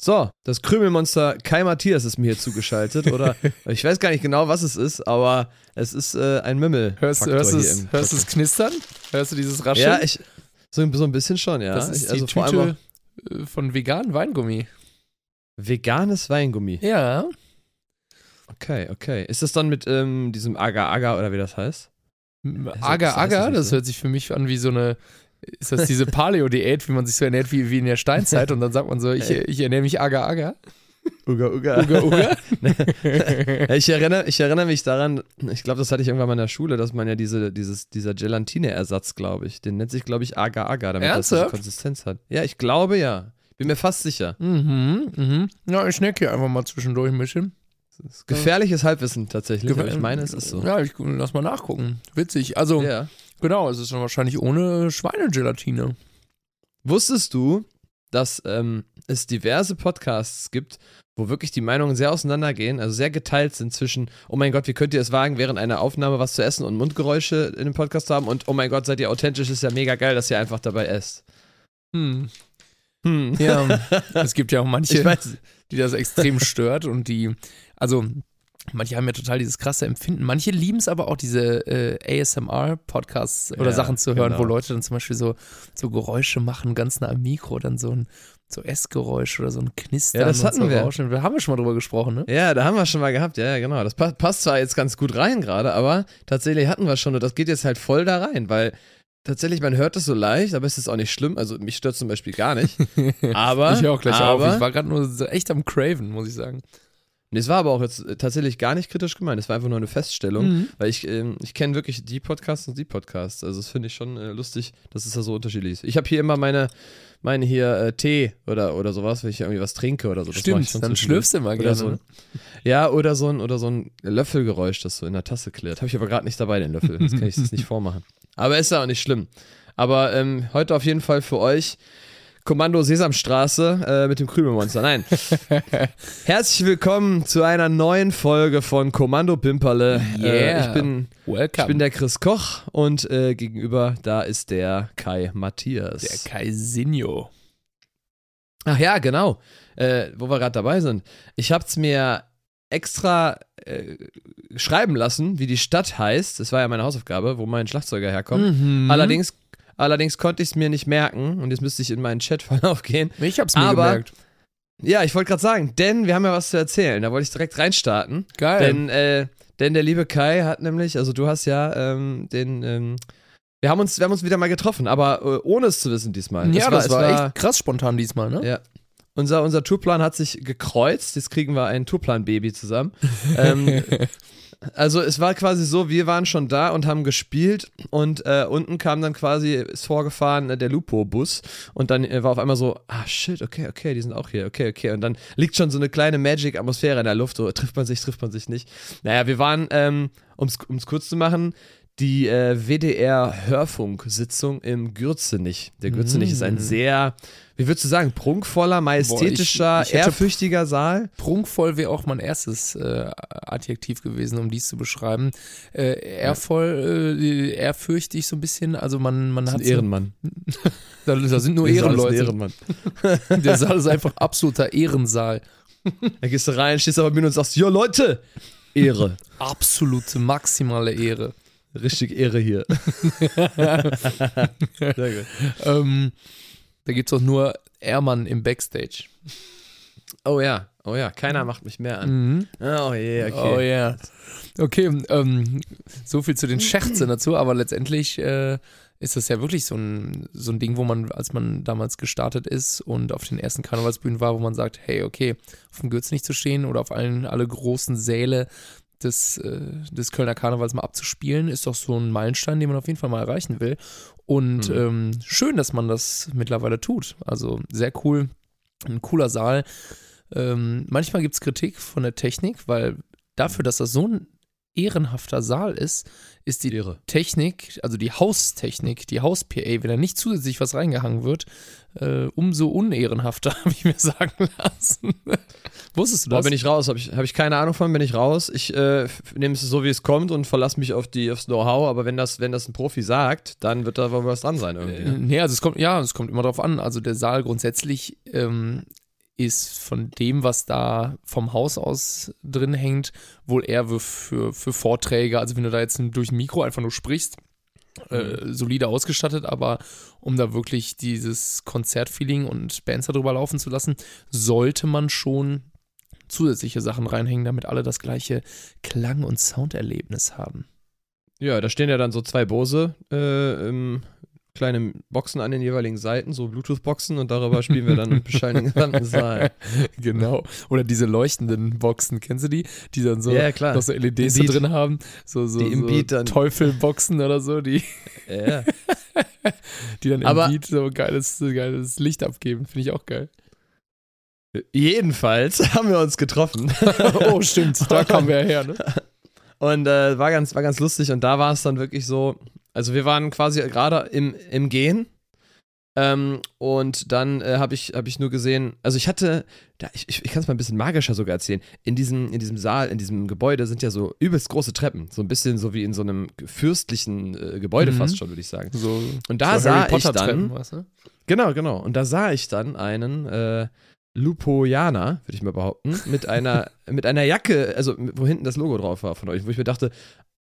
So, das Krümelmonster Kai Matthias ist mir hier zugeschaltet. Oder ich weiß gar nicht genau, was es ist, aber es ist äh, ein Mümmel. Hörst, hörst, es, hörst du es knistern? Hörst du dieses Rascheln? Ja, ich, so, so ein bisschen schon, ja. Das ist ich, also die Tüte äh, von veganen Weingummi. Veganes Weingummi? Ja. Okay, okay. Ist das dann mit ähm, diesem Agar-Agar oder wie das heißt? Agar-Agar, das, das hört sich für mich an wie so eine ist das diese Paleo-Diät, wie man sich so ernährt wie, wie in der Steinzeit und dann sagt man so, ich, ich ernähre mich Aga Aga. Uga Uga. Uga Uga. ich, erinnere, ich erinnere mich daran, ich glaube, das hatte ich irgendwann mal in der Schule, dass man ja diese, dieses, dieser Gelatine-Ersatz, glaube ich, den nennt sich, glaube ich, Aga Aga, damit Ernsthaft? das Konsistenz hat. Ja, ich glaube ja. Bin mir fast sicher. Mhm, mhm. Ja, ich snack hier einfach mal zwischendurch ein bisschen. Gefährliches Halbwissen tatsächlich, aber ich meine, es ist so. Ja, ich, lass mal nachgucken. Witzig. Also, ja. Genau, es ist dann wahrscheinlich ohne Schweinegelatine. Wusstest du, dass ähm, es diverse Podcasts gibt, wo wirklich die Meinungen sehr auseinandergehen, also sehr geteilt sind zwischen, oh mein Gott, wie könnt ihr es wagen, während einer Aufnahme was zu essen und Mundgeräusche in dem Podcast zu haben und oh mein Gott, seid ihr authentisch, ist ja mega geil, dass ihr einfach dabei esst. Hm. Hm. Ja, es gibt ja auch manche, die das extrem stört und die, also Manche haben ja total dieses krasse Empfinden. Manche lieben es aber auch, diese äh, ASMR-Podcasts oder ja, Sachen zu hören, genau. wo Leute dann zum Beispiel so, so Geräusche machen, ganz nah am Mikro, dann so ein so Essgeräusch oder so ein Knistern. Ja, das hatten so wir. Rauschen. Da haben wir schon mal drüber gesprochen, ne? Ja, da haben wir schon mal gehabt. Ja, genau. Das passt zwar jetzt ganz gut rein gerade, aber tatsächlich hatten wir schon und das geht jetzt halt voll da rein, weil tatsächlich, man hört es so leicht, aber es ist auch nicht schlimm. Also mich stört zum Beispiel gar nicht. Aber. ich auch gleich aber, auf. Ich war gerade nur so echt am Craven, muss ich sagen. Nee, es war aber auch jetzt äh, tatsächlich gar nicht kritisch gemeint. Es war einfach nur eine Feststellung, mhm. weil ich, ähm, ich kenne wirklich die Podcasts und die Podcasts. Also das finde ich schon äh, lustig, dass es da so unterschiedlich ist. Ich habe hier immer meine, meine hier äh, Tee oder, oder sowas, wenn ich irgendwie was trinke oder so. Das Stimmt, dann schlürfst du immer gerne. So ja, oder so, ein, oder so ein Löffelgeräusch, das so in der Tasse klärt. Habe ich aber gerade nicht dabei, den Löffel. Jetzt kann ich das nicht vormachen. Aber ist ja auch nicht schlimm. Aber ähm, heute auf jeden Fall für euch Kommando Sesamstraße äh, mit dem Krümelmonster. Nein. Herzlich willkommen zu einer neuen Folge von Kommando Pimperle. Äh, yeah. Äh, ich, bin, Welcome. ich bin der Chris Koch und äh, gegenüber da ist der Kai Matthias. Der Kai Sinjo. Ach ja, genau. Äh, wo wir gerade dabei sind. Ich habe es mir extra äh, schreiben lassen, wie die Stadt heißt. Das war ja meine Hausaufgabe, wo mein Schlagzeuger herkommt. Mhm. Allerdings Allerdings konnte ich es mir nicht merken und jetzt müsste ich in meinen Chatverlauf gehen. Ich hab's mir Aber, gemerkt. Ja, ich wollte gerade sagen, denn wir haben ja was zu erzählen. Da wollte ich direkt reinstarten. Geil. Denn, äh, denn der liebe Kai hat nämlich, also du hast ja ähm, den, ähm, wir haben uns, wir haben uns wieder mal getroffen, aber äh, ohne es zu wissen diesmal. Ja, das war, das war echt krass spontan diesmal, ne? Ja. Unser, unser Tourplan hat sich gekreuzt. Jetzt kriegen wir ein Tourplan-Baby zusammen. ähm, also es war quasi so, wir waren schon da und haben gespielt und äh, unten kam dann quasi, ist vorgefahren äh, der Lupo-Bus und dann äh, war auf einmal so, ah shit, okay, okay, die sind auch hier, okay, okay. Und dann liegt schon so eine kleine Magic-Atmosphäre in der Luft, so trifft man sich, trifft man sich nicht. Naja, wir waren, ähm, um es kurz zu machen, die äh, WDR-Hörfunksitzung im Gürzenich. Der Gürzenich mm. ist ein mhm. sehr, wie würdest du sagen, prunkvoller, majestätischer, Boah, ich, ich ehrfürchtiger Saal. Prunkvoll wäre auch mein erstes äh, Adjektiv gewesen, um dies zu beschreiben. Äh, ehrvoll, äh, ehrfürchtig so ein bisschen. Also man, man das hat. Ein Ehrenmann. da, da, sind nur Ehrenleute. Ehrenmann. Der Saal ist einfach absoluter Ehrensaal. Da gehst du rein, stehst aber mit und sagst, jo Leute, Ehre. Absolute maximale Ehre. Richtig Ehre hier. Sehr gut. Ähm, da gibt es auch nur Ehrmann im Backstage. Oh ja, oh ja, keiner macht mich mehr an. Mhm. Oh yeah, okay. Oh yeah. Okay, ähm, so viel zu den Scherzen dazu, aber letztendlich äh, ist das ja wirklich so ein, so ein Ding, wo man, als man damals gestartet ist und auf den ersten Karnevalsbühnen war, wo man sagt, hey, okay, auf dem Gürtel nicht zu stehen oder auf allen alle großen Säle des, äh, des Kölner Karnevals mal abzuspielen, ist doch so ein Meilenstein, den man auf jeden Fall mal erreichen will. Und mhm. ähm, schön, dass man das mittlerweile tut. Also sehr cool, ein cooler Saal. Ähm, manchmal gibt es Kritik von der Technik, weil dafür, dass das so ein ehrenhafter Saal ist, ist die Irre. Technik, also die Haustechnik, die Haus-PA, wenn da nicht zusätzlich was reingehangen wird, äh, umso unehrenhafter, habe ich mir sagen lassen. Wusstest du das? Da bin ich raus, habe ich, hab ich keine Ahnung von, bin ich raus. Ich äh, nehme es so, wie es kommt und verlasse mich auf die, aufs Know-how, aber wenn das, wenn das ein Profi sagt, dann wird da wohl was dran sein irgendwie. Äh, nee, also es kommt, ja, es kommt immer drauf an. Also der Saal grundsätzlich ähm, ist von dem, was da vom Haus aus drin hängt, wohl eher für, für Vorträge. Also wenn du da jetzt durch ein Mikro einfach nur sprichst, äh, mhm. solide ausgestattet, aber um da wirklich dieses Konzertfeeling und Bands darüber laufen zu lassen, sollte man schon zusätzliche Sachen reinhängen, damit alle das gleiche Klang- und Sounderlebnis haben. Ja, da stehen ja dann so zwei Bose äh, im, kleine Boxen an den jeweiligen Seiten, so Bluetooth-Boxen und darüber spielen wir dann bescheiden den gesamten Saal. Genau. Oder diese leuchtenden Boxen, kennst du die? Die dann so ja, noch so LEDs da drin haben. So, so, die im so Beat dann. Teufelboxen oder so, die, Ja. die dann im Aber- Beat so geiles, so geiles Licht abgeben. Finde ich auch geil. Jedenfalls haben wir uns getroffen oh, stimmt. Da kamen wir ja her, ne? und äh, war, ganz, war ganz lustig und da war es dann wirklich so, also wir waren quasi gerade im, im Gehen ähm, und dann äh, habe ich, hab ich nur gesehen, also ich hatte, da, ich, ich, kann es mal ein bisschen magischer sogar erzählen, in diesem, in diesem Saal, in diesem Gebäude sind ja so übelst große Treppen, so ein bisschen so wie in so einem fürstlichen äh, Gebäude Mhm. fast schon, würde ich sagen. So, Und da so sah ich dann, Treppen, weißt du? Genau, genau. Und da sah ich dann einen äh, Lupoianer, würde ich mal behaupten, mit einer, mit einer Jacke, also wo hinten das Logo drauf war von euch, wo ich mir dachte,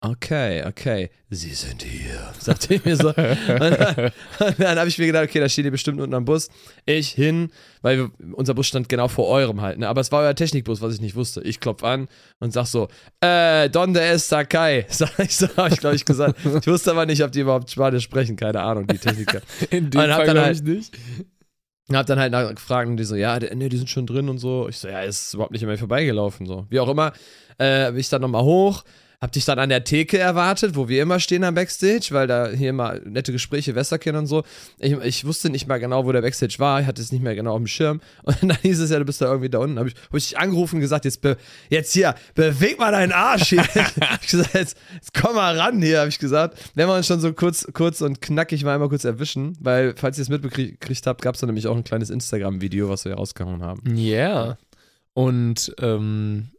okay, okay, Sie sind hier, sagte ich mir so. Und dann, dann habe ich mir gedacht, okay, da steht ihr bestimmt unten am Bus. Ich hin, weil wir, unser Bus stand genau vor eurem halt, ne? aber es war euer Technikbus, was ich nicht wusste. Ich klopf an und sag so, äh, donde es Sakai? Sag ich so, habe ich glaube ich gesagt. Ich wusste aber nicht, ob die überhaupt Spanisch sprechen, keine Ahnung, die Techniker. In dem Fall dann glaube halt- ich nicht. Hab dann halt nachgefragt und die so, ja, die- nee, die sind schon drin und so. Ich so, ja, ist überhaupt nicht an mir vorbeigelaufen, so. Wie auch immer, äh, bin ich dann nochmal hoch, hab dich dann an der Theke erwartet, wo wir immer stehen am Backstage, weil da hier immer nette Gespräche, Westerkind und so. Ich, ich wusste nicht mal genau, wo der Backstage war, ich hatte es nicht mehr genau auf dem Schirm. Und dann hieß es ja, du bist da irgendwie da unten. Hab ich, hab ich dich angerufen und gesagt, jetzt, be, jetzt hier, beweg mal deinen Arsch hier. ich gesagt, jetzt, jetzt komm mal ran hier, habe ich gesagt. Wenn wir uns schon so kurz, kurz und knackig mal einmal kurz erwischen, weil, falls ihr es mitbekriegt habt, gab es da nämlich auch ein kleines Instagram-Video, was wir rausgehauen haben. Ja. Und ähm,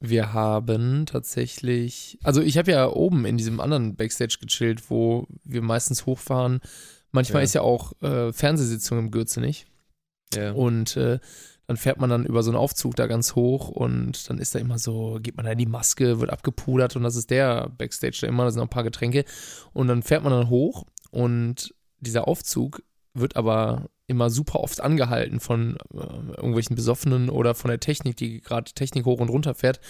wir haben tatsächlich, also ich habe ja oben in diesem anderen Backstage gechillt, wo wir meistens hochfahren. Manchmal Ja. ist ja auch äh, Fernsehsitzung im Gürzenich. Ja. Und äh, dann fährt man dann über so einen Aufzug da ganz hoch und dann ist da immer so, geht man da in die Maske, wird abgepudert und das ist der Backstage da immer, da sind noch ein paar Getränke. Und dann fährt man dann hoch und dieser Aufzug wird aber immer super oft angehalten von äh, irgendwelchen Besoffenen oder von der Technik, die gerade Technik hoch und runter fährt.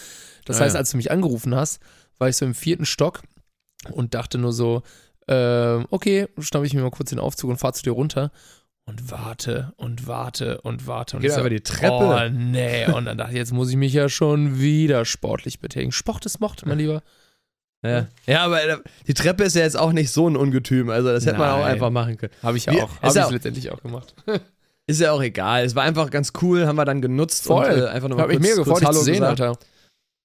Das Ah, heißt, ja. als du mich angerufen hast, war ich so im vierten Stock und dachte nur so, ähm, okay, schnappe ich mir mal kurz den Aufzug und fahr zu dir runter und warte und warte und warte. Und Geht so, aber die Treppe. Oh, nee. Und dann dachte ich, jetzt muss ich mich ja schon wieder sportlich betätigen. Sport ist Mord, mein Lieber. Ja. ja, aber äh, die Treppe ist ja jetzt auch nicht so ein Ungetüm, also das hätte man auch Nein. einfach machen können. Habe ich ja auch. Habe ich auch- letztendlich auch gemacht. Ist ja auch egal. Es war einfach ganz cool, haben wir dann genutzt Voll. und äh, einfach nochmal Habe ich kurz, mir kurz gefreut, dich Hallo zu sehen, gesagt. Alter.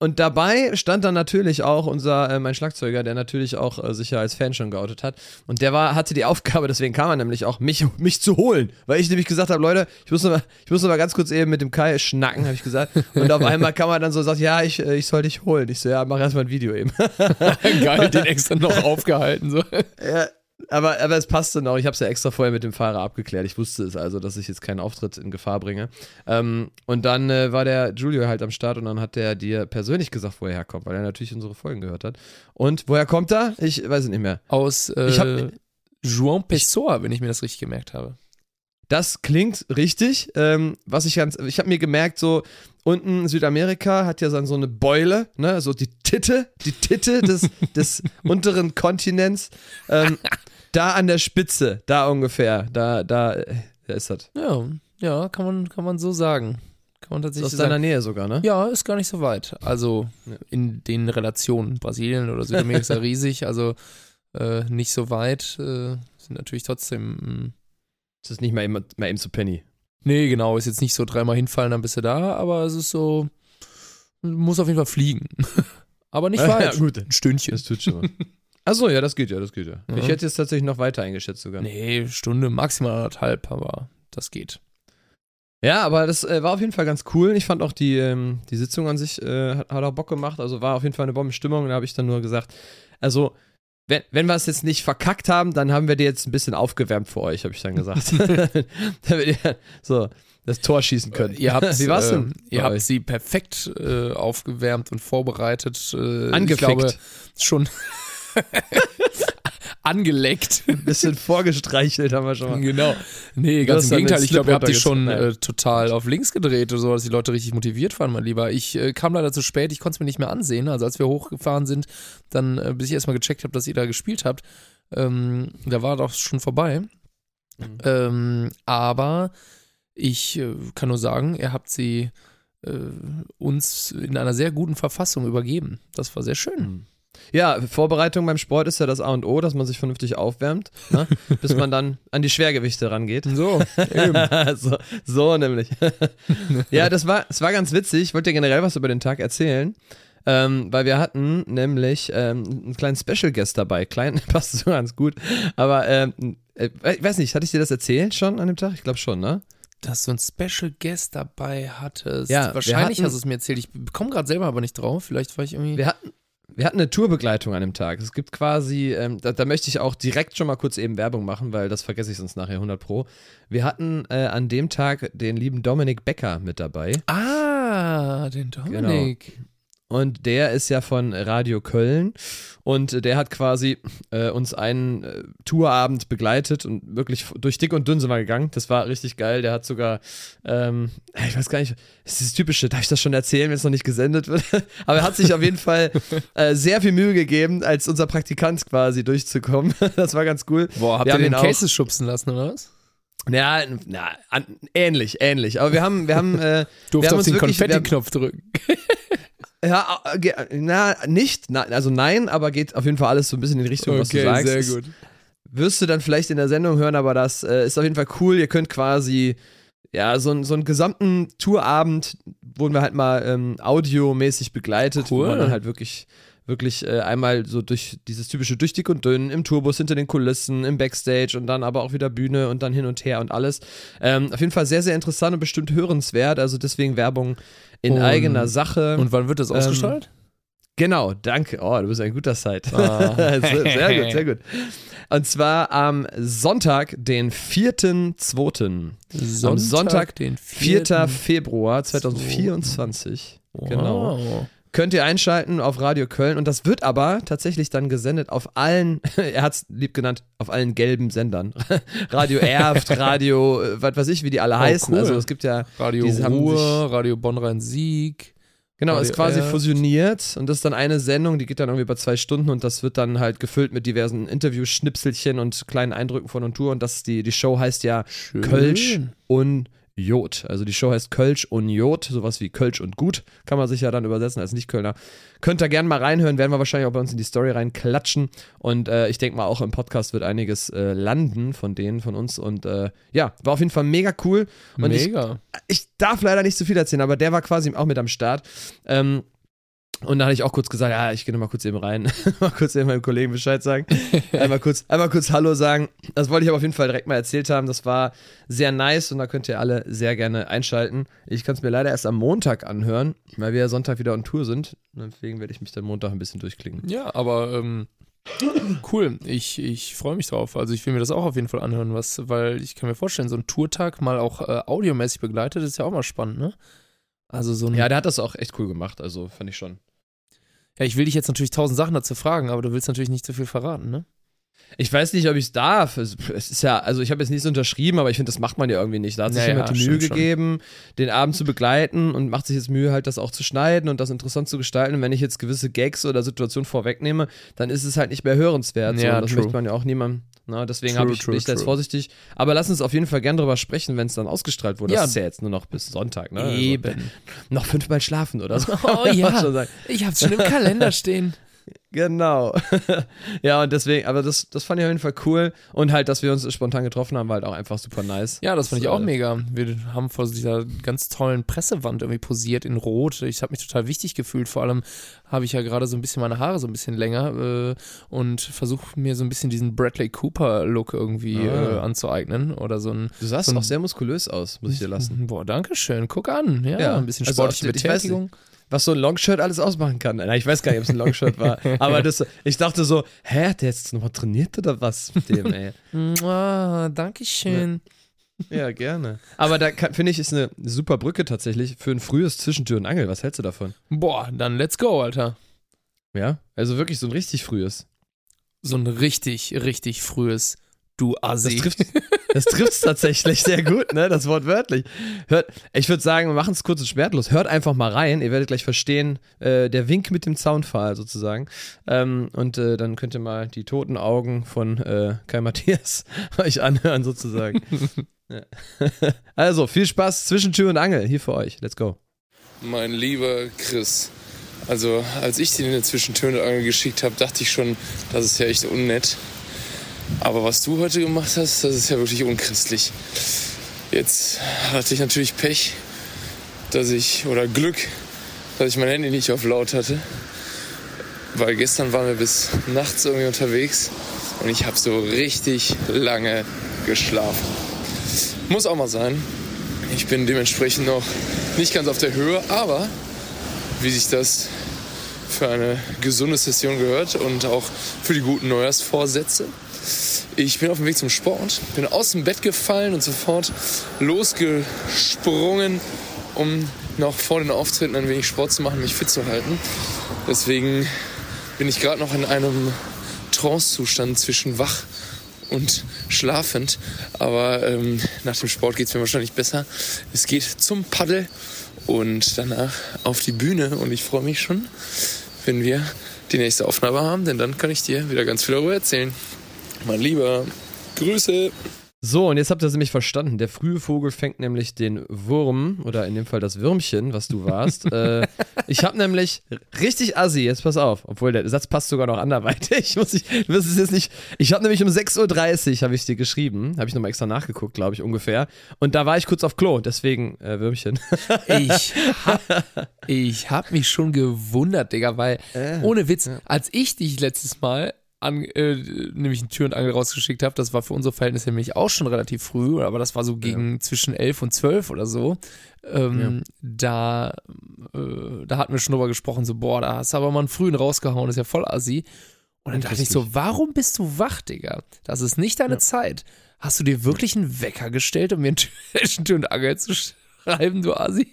Und dabei stand dann natürlich auch unser, äh, mein Schlagzeuger, der natürlich auch äh, sich ja als Fan schon geoutet hat. Und der war, hatte die Aufgabe, deswegen kam er nämlich auch, mich, mich zu holen. Weil ich nämlich gesagt habe, Leute, ich muss, mal, ich muss mal ganz kurz eben mit dem Kai schnacken, habe ich gesagt. Und auf einmal kam er dann so und sagt, ja, ich, äh, ich soll dich holen. Ich so, ja, mach erstmal ein Video eben. Geil, den extra noch aufgehalten. So. Ja, aber, aber es passte noch. Ich habe es ja extra vorher mit dem Fahrer abgeklärt. Ich wusste es also, dass ich jetzt keinen Auftritt in Gefahr bringe. Ähm, und dann äh, war der Julio halt am Start und dann hat der dir persönlich gesagt, wo er herkommt, weil er natürlich unsere Folgen gehört hat. Und woher kommt er? Ich weiß es nicht mehr. Aus äh, Ich hab- Juan Pessoa, wenn ich mir das richtig gemerkt habe. Das klingt richtig. Ähm, was ich ganz, ich habe mir gemerkt, so unten Südamerika hat ja dann so eine Beule, ne, so die Titte, die Titte des, des unteren Kontinents. Ähm, da an der Spitze, da ungefähr, da, da, äh, da ist das. Ja, ja, kann man, kann man so sagen. Kann man Ist tatsächlich aus so sagen. deiner Nähe sogar, ne? Ja, ist gar nicht so weit. Also in den Relationen. Brasilien oder Südamerika ist ja riesig, also äh, nicht so weit. Äh, sind natürlich trotzdem. mh, Das ist nicht mal eben, mal eben zu Penny. Nee, genau, ist jetzt nicht so dreimal hinfallen, dann bist du da, aber es ist so. Muss auf jeden Fall fliegen. aber nicht weit. Ja, gut. Ein Stündchen. Das tut schon mal. Achso, ja, das geht ja, das geht ja. Ja. Ich hätte jetzt tatsächlich noch weiter eingeschätzt sogar. Nee, Stunde, maximal anderthalb, aber das geht. Ja, aber das äh, war auf jeden Fall ganz cool. Ich fand auch die, ähm, die Sitzung an sich äh, hat, hat auch Bock gemacht. Also war auf jeden Fall eine Bombenstimmung. Da habe ich dann nur gesagt, also wenn, wenn wir es jetzt nicht verkackt haben, dann haben wir die jetzt ein bisschen aufgewärmt für euch, habe ich dann gesagt. Damit ihr so das Tor schießen könnt. Ihr habt, Wie war's äh, denn? ihr bei habt euch? sie perfekt äh, aufgewärmt und vorbereitet. Äh, Angefickt. Ich glaube, schon angeleckt. ein bisschen vorgestreichelt haben wir schon mal. Genau. Nee, ganz hast im Gegenteil. Ich glaube, ihr habt die Slip schon äh, total auf links gedreht, so dass die Leute richtig motiviert waren, mein Lieber. Ich äh, kam leider zu spät, ich konnte es mir nicht mehr ansehen. Also als wir hochgefahren sind, dann, äh, bis ich erstmal gecheckt habe, dass ihr da gespielt habt, ähm, da war doch schon vorbei. Mhm. Ähm, aber ich äh, kann nur sagen, ihr habt sie äh, uns in einer sehr guten Verfassung übergeben. Das war sehr schön. Ja, Vorbereitung beim Sport ist ja das A und O, dass man sich vernünftig aufwärmt, ne? bis man dann an die Schwergewichte rangeht. So, eben. so, so nämlich. ja, das war, es war ganz witzig. Ich wollte dir generell was über den Tag erzählen. Ähm, weil wir hatten nämlich ähm, einen kleinen Special Guest dabei. Klein passt so ganz gut. Aber ähm, äh, ich weiß nicht, hatte ich dir das erzählt schon an dem Tag? Ich glaube schon, ne? dass du einen Special Guest dabei hattest. Ja, Wahrscheinlich hatten- hast du es mir erzählt. Ich komme gerade selber aber nicht drauf. Vielleicht war ich irgendwie. Wir hatten, wir hatten eine Tourbegleitung an dem Tag. Es gibt quasi, ähm, da, da möchte ich auch direkt schon mal kurz eben Werbung machen, weil das vergesse ich sonst nachher 100 Pro. Wir hatten äh, an dem Tag den lieben Dominik Becker mit dabei. Ah, den Dominik. Und der ist ja von Radio Köln und der hat quasi äh, uns einen äh, Tourabend begleitet und wirklich durch dick und dünn sind wir gegangen. Das war richtig geil. Der hat sogar, ähm, ich weiß gar nicht, das ist das Typische, darf ich das schon erzählen, wenn es noch nicht gesendet wird? Aber er hat sich auf jeden Fall äh, sehr viel Mühe gegeben, als unser Praktikant quasi durchzukommen. Das war ganz cool. Boah, habt Wir ihr haben den auch- Cases schubsen lassen, oder was? Ja, na, an, ähnlich, ähnlich. Aber wir haben, wir haben, äh, Durfte haben auf uns den wir Konfetti-Knopf drücken. Ja, äh, na, nicht, na, also nein, aber geht auf jeden Fall alles so ein bisschen in die Richtung, was du sagst. Es- wirst du dann vielleicht in der Sendung hören, aber das äh, ist auf jeden Fall cool. Ihr könnt quasi, ja, so, einen- so einen gesamten Tourabend wurden wir halt mal ähm, audiomäßig begleitet, wo Cool. man dann halt wirklich, wirklich äh, einmal so durch dieses typische durch dick und dünn, im Tourbus, hinter den Kulissen, im Backstage und dann aber auch wieder Bühne und dann hin und her und alles. Ähm, auf jeden Fall sehr, sehr interessant und bestimmt hörenswert. Also deswegen Werbung in Und- eigener Sache. Und wann wird das Ähm, ausgestrahlt? Genau, danke. Oh, du bist ein guter Site. Ah. sehr, gut, sehr gut. Und zwar am Sonntag, den 4.2. Am Sonntag, den 4. 4. Februar 2024. Wow. Genau. Könnt ihr einschalten auf Radio Köln und das wird aber tatsächlich dann gesendet auf allen, er hat es lieb genannt, auf allen gelben Sendern. Radio Erft, Radio, äh, was weiß ich, wie die alle heißen. cool. Also es gibt ja, Radio Die haben Ruhr, Radio Bonn-Rhein-Sieg. Genau, Radio ist quasi Erft. fusioniert und das ist dann eine Sendung, die geht dann irgendwie über zwei Stunden und das wird dann halt gefüllt mit diversen Interview-Schnipselchen und kleinen Eindrücken von und Tour und das die, die Show heißt ja Schön. Kölsch und Jod. Also die Show heißt Kölsch und Jod, sowas wie Kölsch und Gut, kann man sich ja dann übersetzen als Nicht-Kölner. Könnt ihr gerne mal reinhören, werden wir wahrscheinlich auch bei uns in die Story reinklatschen und äh, ich denke mal auch im Podcast wird einiges äh, landen von denen, von uns und äh, ja, war auf jeden Fall mega cool und ich Mega. ich darf leider nicht zu viel erzählen, aber der war quasi auch mit am Start. Ähm, und da hatte ich auch kurz gesagt, ja, ich gehe mal kurz eben rein, mal kurz eben meinem Kollegen Bescheid sagen, einmal kurz, einmal kurz Hallo sagen. Das wollte ich aber auf jeden Fall direkt mal erzählt haben. Das war sehr nice und da könnt ihr alle sehr gerne einschalten. Ich kann es mir leider erst am Montag anhören, weil wir ja Sonntag wieder on Tour sind. Deswegen werde ich mich dann Montag ein bisschen durchklicken. Ja, aber ähm, cool. Ich, ich freue mich drauf. Also ich will mir das auch auf jeden Fall anhören, was, weil ich kann mir vorstellen, so ein Tourtag mal auch äh, audiomäßig begleitet, ist ja auch mal spannend, ne? Also so ein. Ja, der hat das auch echt cool gemacht, also fand ich schon. Ja, ich will dich jetzt natürlich tausend Sachen dazu fragen, aber du willst natürlich nicht zu viel verraten, ne? Ich weiß nicht, ob ich es darf. Es, es ist ja, also ich habe jetzt nichts unterschrieben, aber ich finde, das macht man ja irgendwie nicht. Da hat sich Naja, jemand die Mühe stimmt schon. gegeben, den Abend zu begleiten und macht sich jetzt Mühe, halt das auch zu schneiden und das interessant zu gestalten. Und wenn ich jetzt gewisse Gags oder Situationen vorwegnehme, dann ist es halt nicht mehr hörenswert. So. Ja, Und das true. möchte man ja auch niemandem. Na, deswegen True, habe ich, true, bin ich da jetzt true. vorsichtig. Aber lass uns auf jeden Fall gern drüber sprechen, wenn es dann ausgestrahlt wurde. Ja. Das ist ja jetzt nur noch bis Sonntag, ne? Also Eben. noch fünfmal schlafen oder so. Oh ja. Ich hab's schon im Kalender stehen. Genau. ja, und deswegen, aber das, das fand ich auf jeden Fall cool. Und halt, dass wir uns spontan getroffen haben, war halt auch einfach super nice. Ja, das fand ich auch äh, mega. Wir haben vor dieser ganz tollen Pressewand irgendwie posiert in Rot. Ich habe mich total wichtig gefühlt. Vor allem habe ich ja gerade so ein bisschen meine Haare so ein bisschen länger äh, und versuche mir so ein bisschen diesen Bradley Cooper-Look irgendwie Ah. äh, anzueignen. Oder so ein. Du sahst so ein- auch sehr muskulös aus, muss ich dir lassen. Boah, danke schön. Guck an. Ja, Ja, ein bisschen also sportliche auf die- ich weiß Betätigung. Was so ein Longshirt alles ausmachen kann. Na, ich weiß gar nicht, ob es ein Longshirt war. Aber das, ich dachte so, hä, hat der jetzt nochmal trainiert oder was mit dem, ey? Oh, Dankeschön. Ja, gerne. Aber da finde ich, ist eine super Brücke tatsächlich für ein frühes Zwischentür und Angel. Was hältst du davon? Boah, dann let's go, Alter. Ja, also wirklich so ein richtig frühes. So ein richtig, richtig frühes Du Assi. Das trifft das trifft's tatsächlich sehr gut, ne? Das Wort wörtlich. Hört, ich würde sagen, wir machen es kurz und schmerzlos. Hört einfach mal rein. Ihr werdet gleich verstehen, äh, der Wink mit dem Zaunpfahl sozusagen. Ähm, und äh, dann könnt ihr mal die toten Augen von äh, Kai Matthias euch anhören sozusagen. also, viel Spaß zwischen Tür und Angel hier für euch. Let's go. Mein lieber Chris, also als ich den in der Zwischentür und Angel geschickt habe, dachte ich schon, das ist ja echt unnett. Aber was du heute gemacht hast, das ist ja wirklich unchristlich. Jetzt hatte ich natürlich Pech, dass ich, oder Glück, dass ich mein Handy nicht auf laut hatte. Weil gestern waren wir bis nachts irgendwie unterwegs und ich habe so richtig lange geschlafen. Muss auch mal sein. Ich bin dementsprechend noch nicht ganz auf der Höhe, aber wie sich das für eine gesunde Session gehört und auch für die guten Neujahrsvorsätze, ich bin auf dem Weg zum Sport, bin aus dem Bett gefallen und sofort losgesprungen, um noch vor den Auftritten ein wenig Sport zu machen, mich fit zu halten. Deswegen bin ich gerade noch in einem Trance-Zustand zwischen wach und schlafend. Aber ähm, nach dem Sport geht es mir wahrscheinlich besser. Es geht zum Paddel und danach auf die Bühne. Und ich freue mich schon, wenn wir die nächste Aufnahme haben, denn dann kann ich dir wieder ganz viel darüber erzählen. Mein Lieber, Grüße. So, und jetzt habt ihr es nämlich verstanden. Der frühe Vogel fängt nämlich den Wurm, oder in dem Fall das Würmchen, was du warst. äh, ich habe nämlich richtig assi, jetzt pass auf, obwohl der Satz passt sogar noch anderweitig. Muss ich, du wirst es jetzt nicht. Ich habe nämlich um 6.30 Uhr habe ich dir geschrieben, habe ich nochmal extra nachgeguckt, glaube ich, ungefähr. Und da war ich kurz auf Klo, deswegen äh, Würmchen. ich hab, ich hab mich schon gewundert, Digga, weil, äh, ohne Witz, als ich dich letztes Mal an, äh, nämlich ein Tür und Angel rausgeschickt habe. Das war für unsere Verhältnisse nämlich auch schon relativ früh, aber das war so gegen ja. zwischen elf und zwölf oder so. Ähm, ja. Da, äh, da hatten wir schon drüber gesprochen, so, boah, da hast du aber mal einen frühen rausgehauen, ist ja voll assi. Und dann dachte ich so, warum bist du wach, Digga? Das ist nicht deine ja. Zeit. Hast du dir wirklich einen Wecker gestellt, um mir zwischen Tür und Angel zu schreiben, du Assi?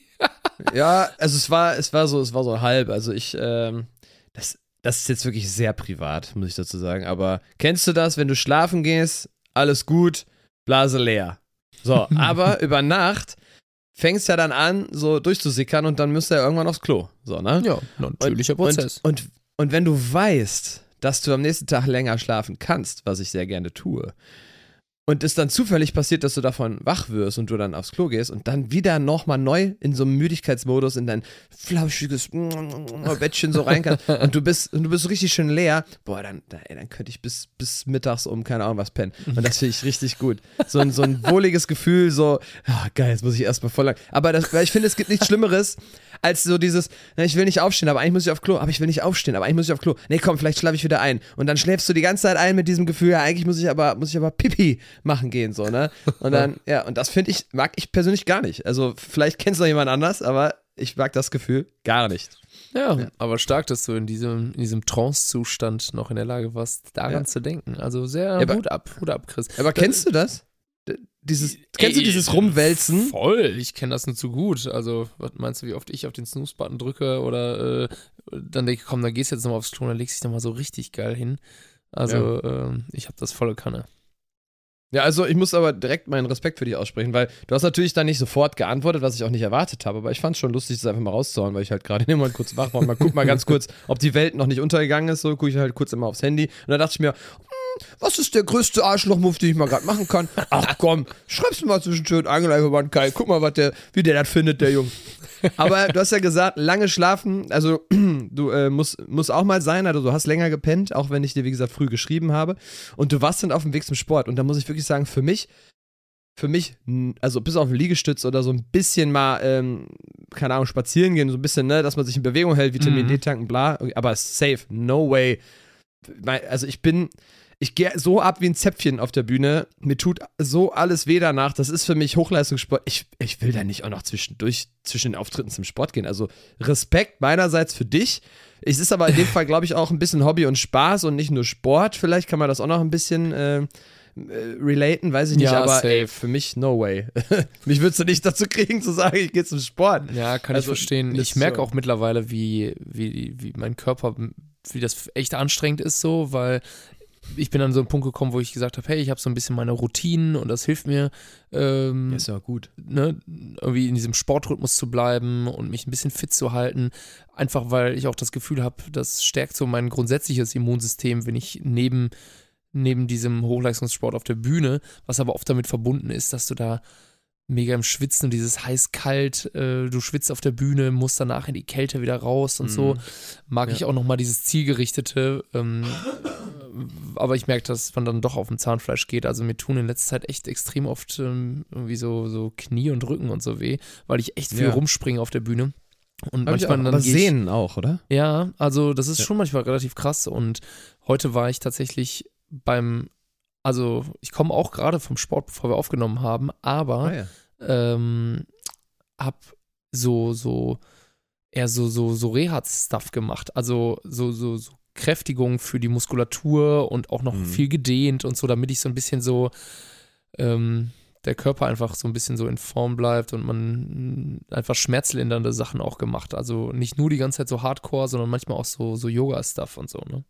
ja, also es war, es war so, es war so halb. Also ich, ähm, das, das ist jetzt wirklich sehr privat, muss ich dazu sagen. Aber kennst du das, wenn du schlafen gehst, alles gut, Blase leer. So, aber über Nacht fängst ja dann an, so durchzusickern und dann müsst ihr ja irgendwann aufs Klo. So, ne? Ja, natürlicher und, Prozess. Und, und, und wenn du weißt, dass du am nächsten Tag länger schlafen kannst, was ich sehr gerne tue, und es dann zufällig passiert, dass du davon wach wirst und du dann aufs Klo gehst und dann wieder nochmal neu in so einem Müdigkeitsmodus in dein flauschiges Bettchen so rein kannst und du bist, du bist richtig schön leer, boah, dann, ey, dann könnte ich bis, bis mittags um keine Ahnung was pennen. Und das finde ich richtig gut. So ein, so ein wohliges Gefühl, so, oh, geil, jetzt muss ich erstmal voll lang. Aber das, ich finde, es gibt nichts Schlimmeres, als so dieses, na, ich will nicht aufstehen, aber eigentlich muss ich auf Klo, aber ich will nicht aufstehen, aber eigentlich muss ich auf Klo. Nee, komm, vielleicht schlafe ich wieder ein. Und dann schläfst du die ganze Zeit ein mit diesem Gefühl, ja, eigentlich muss ich aber, muss ich aber Pipi machen gehen, so, ne? Und dann, ja, und das finde ich, mag ich persönlich gar nicht. Also, vielleicht kennst du noch jemand anders, aber ich mag das Gefühl gar nicht. Ja, ja, aber stark, dass du in diesem, in diesem Trance-Zustand noch in der Lage warst, daran ja. zu denken. Also sehr ja, Hut ab, Hut ab, Chris. Aber kennst du das? Dieses, kennst du dieses Rumwälzen? Voll, ich kenne das nur zu gut. Also, was meinst du, wie oft ich auf den Snooze-Button drücke oder äh, dann denke ich, komm, da gehst du jetzt nochmal aufs Klo und dann legst du dich nochmal so richtig geil hin. Also, äh, ich habe das volle Kanne. Ja, also ich muss aber direkt meinen Respekt für dich aussprechen, weil du hast natürlich dann nicht sofort geantwortet, was ich auch nicht erwartet habe, aber ich fand es schon lustig, das einfach mal rauszuhauen, weil ich halt gerade immer kurz wach war und mal guck mal ganz kurz, ob die Welt noch nicht untergegangen ist, so gucke ich halt kurz immer aufs Handy und dann dachte ich mir, was ist der größte Arschlochmove, den ich mal gerade machen kann? Ach komm, schreib's mir mal zwischen Tür und Angel einfach Kai. Guck mal, was der, wie der das findet, der Junge. Aber du hast ja gesagt, lange schlafen, also du äh, musst, musst auch mal sein, also du hast länger gepennt, auch wenn ich dir, wie gesagt, früh geschrieben habe. Und du warst dann auf dem Weg zum Sport. Und da muss ich wirklich sagen, für mich, für mich, also bis auf den Liegestütz oder so ein bisschen mal, ähm, keine Ahnung, spazieren gehen, so ein bisschen, ne, dass man sich in Bewegung hält, Vitamin mhm. D tanken, bla, aber safe, no way. Also ich bin, ich gehe so ab wie ein Zäpfchen auf der Bühne. Mir tut so alles weh danach. Das ist für mich Hochleistungssport. Ich, ich will da nicht auch noch zwischendurch, zwischen den Auftritten zum Sport gehen. Also Respekt meinerseits für dich. Es ist aber in dem Fall, glaube ich, auch ein bisschen Hobby und Spaß und nicht nur Sport. Vielleicht kann man das auch noch ein bisschen äh, äh, relaten, weiß ich nicht, Ja, aber safe. ey, für mich no way. mich würdest du nicht dazu kriegen zu sagen, ich gehe zum Sport. Ja, kann Also, ich verstehen. Ich merke so. auch mittlerweile, wie, wie, wie mein Körper, wie das echt anstrengend ist so, weil ich bin an so einen Punkt gekommen, wo ich gesagt habe, hey, ich habe so ein bisschen meine Routinen und das hilft mir, ähm, ist ja gut. ne, irgendwie in diesem Sportrhythmus zu bleiben und mich ein bisschen fit zu halten. Einfach weil ich auch das Gefühl habe, das stärkt so mein grundsätzliches Immunsystem, wenn ich neben, neben diesem Hochleistungssport auf der Bühne, was aber oft damit verbunden ist, dass du da mega im Schwitzen und dieses heiß-kalt, äh, du schwitzt auf der Bühne, musst danach in die Kälte wieder raus und so. Mag Ja. ich auch nochmal dieses zielgerichtete, ähm, aber ich merke, dass man dann doch auf dem Zahnfleisch geht. Also mir tun in letzter Zeit echt extrem oft ähm, irgendwie so, so Knie und Rücken und so weh, weil ich echt viel Ja. rumspringe auf der Bühne. Und Hab ich manchmal auch, dann aber ich, Sehnen auch, oder? ja, also das ist Ja. schon manchmal relativ krass. Und heute war ich tatsächlich beim, also ich komme auch gerade vom Sport, bevor wir aufgenommen haben, aber Ah, ja. ähm, hab so, so, eher so, so, so Rehat-Stuff gemacht. Also so, so, so Kräftigung für die Muskulatur und auch noch Mhm. viel gedehnt und so, damit ich so ein bisschen so, ähm, der Körper einfach so ein bisschen so in Form bleibt und man mh, einfach schmerzlindernde Sachen auch gemacht. Also nicht nur die ganze Zeit so Hardcore, sondern manchmal auch so, so Yoga-Stuff und so, ne?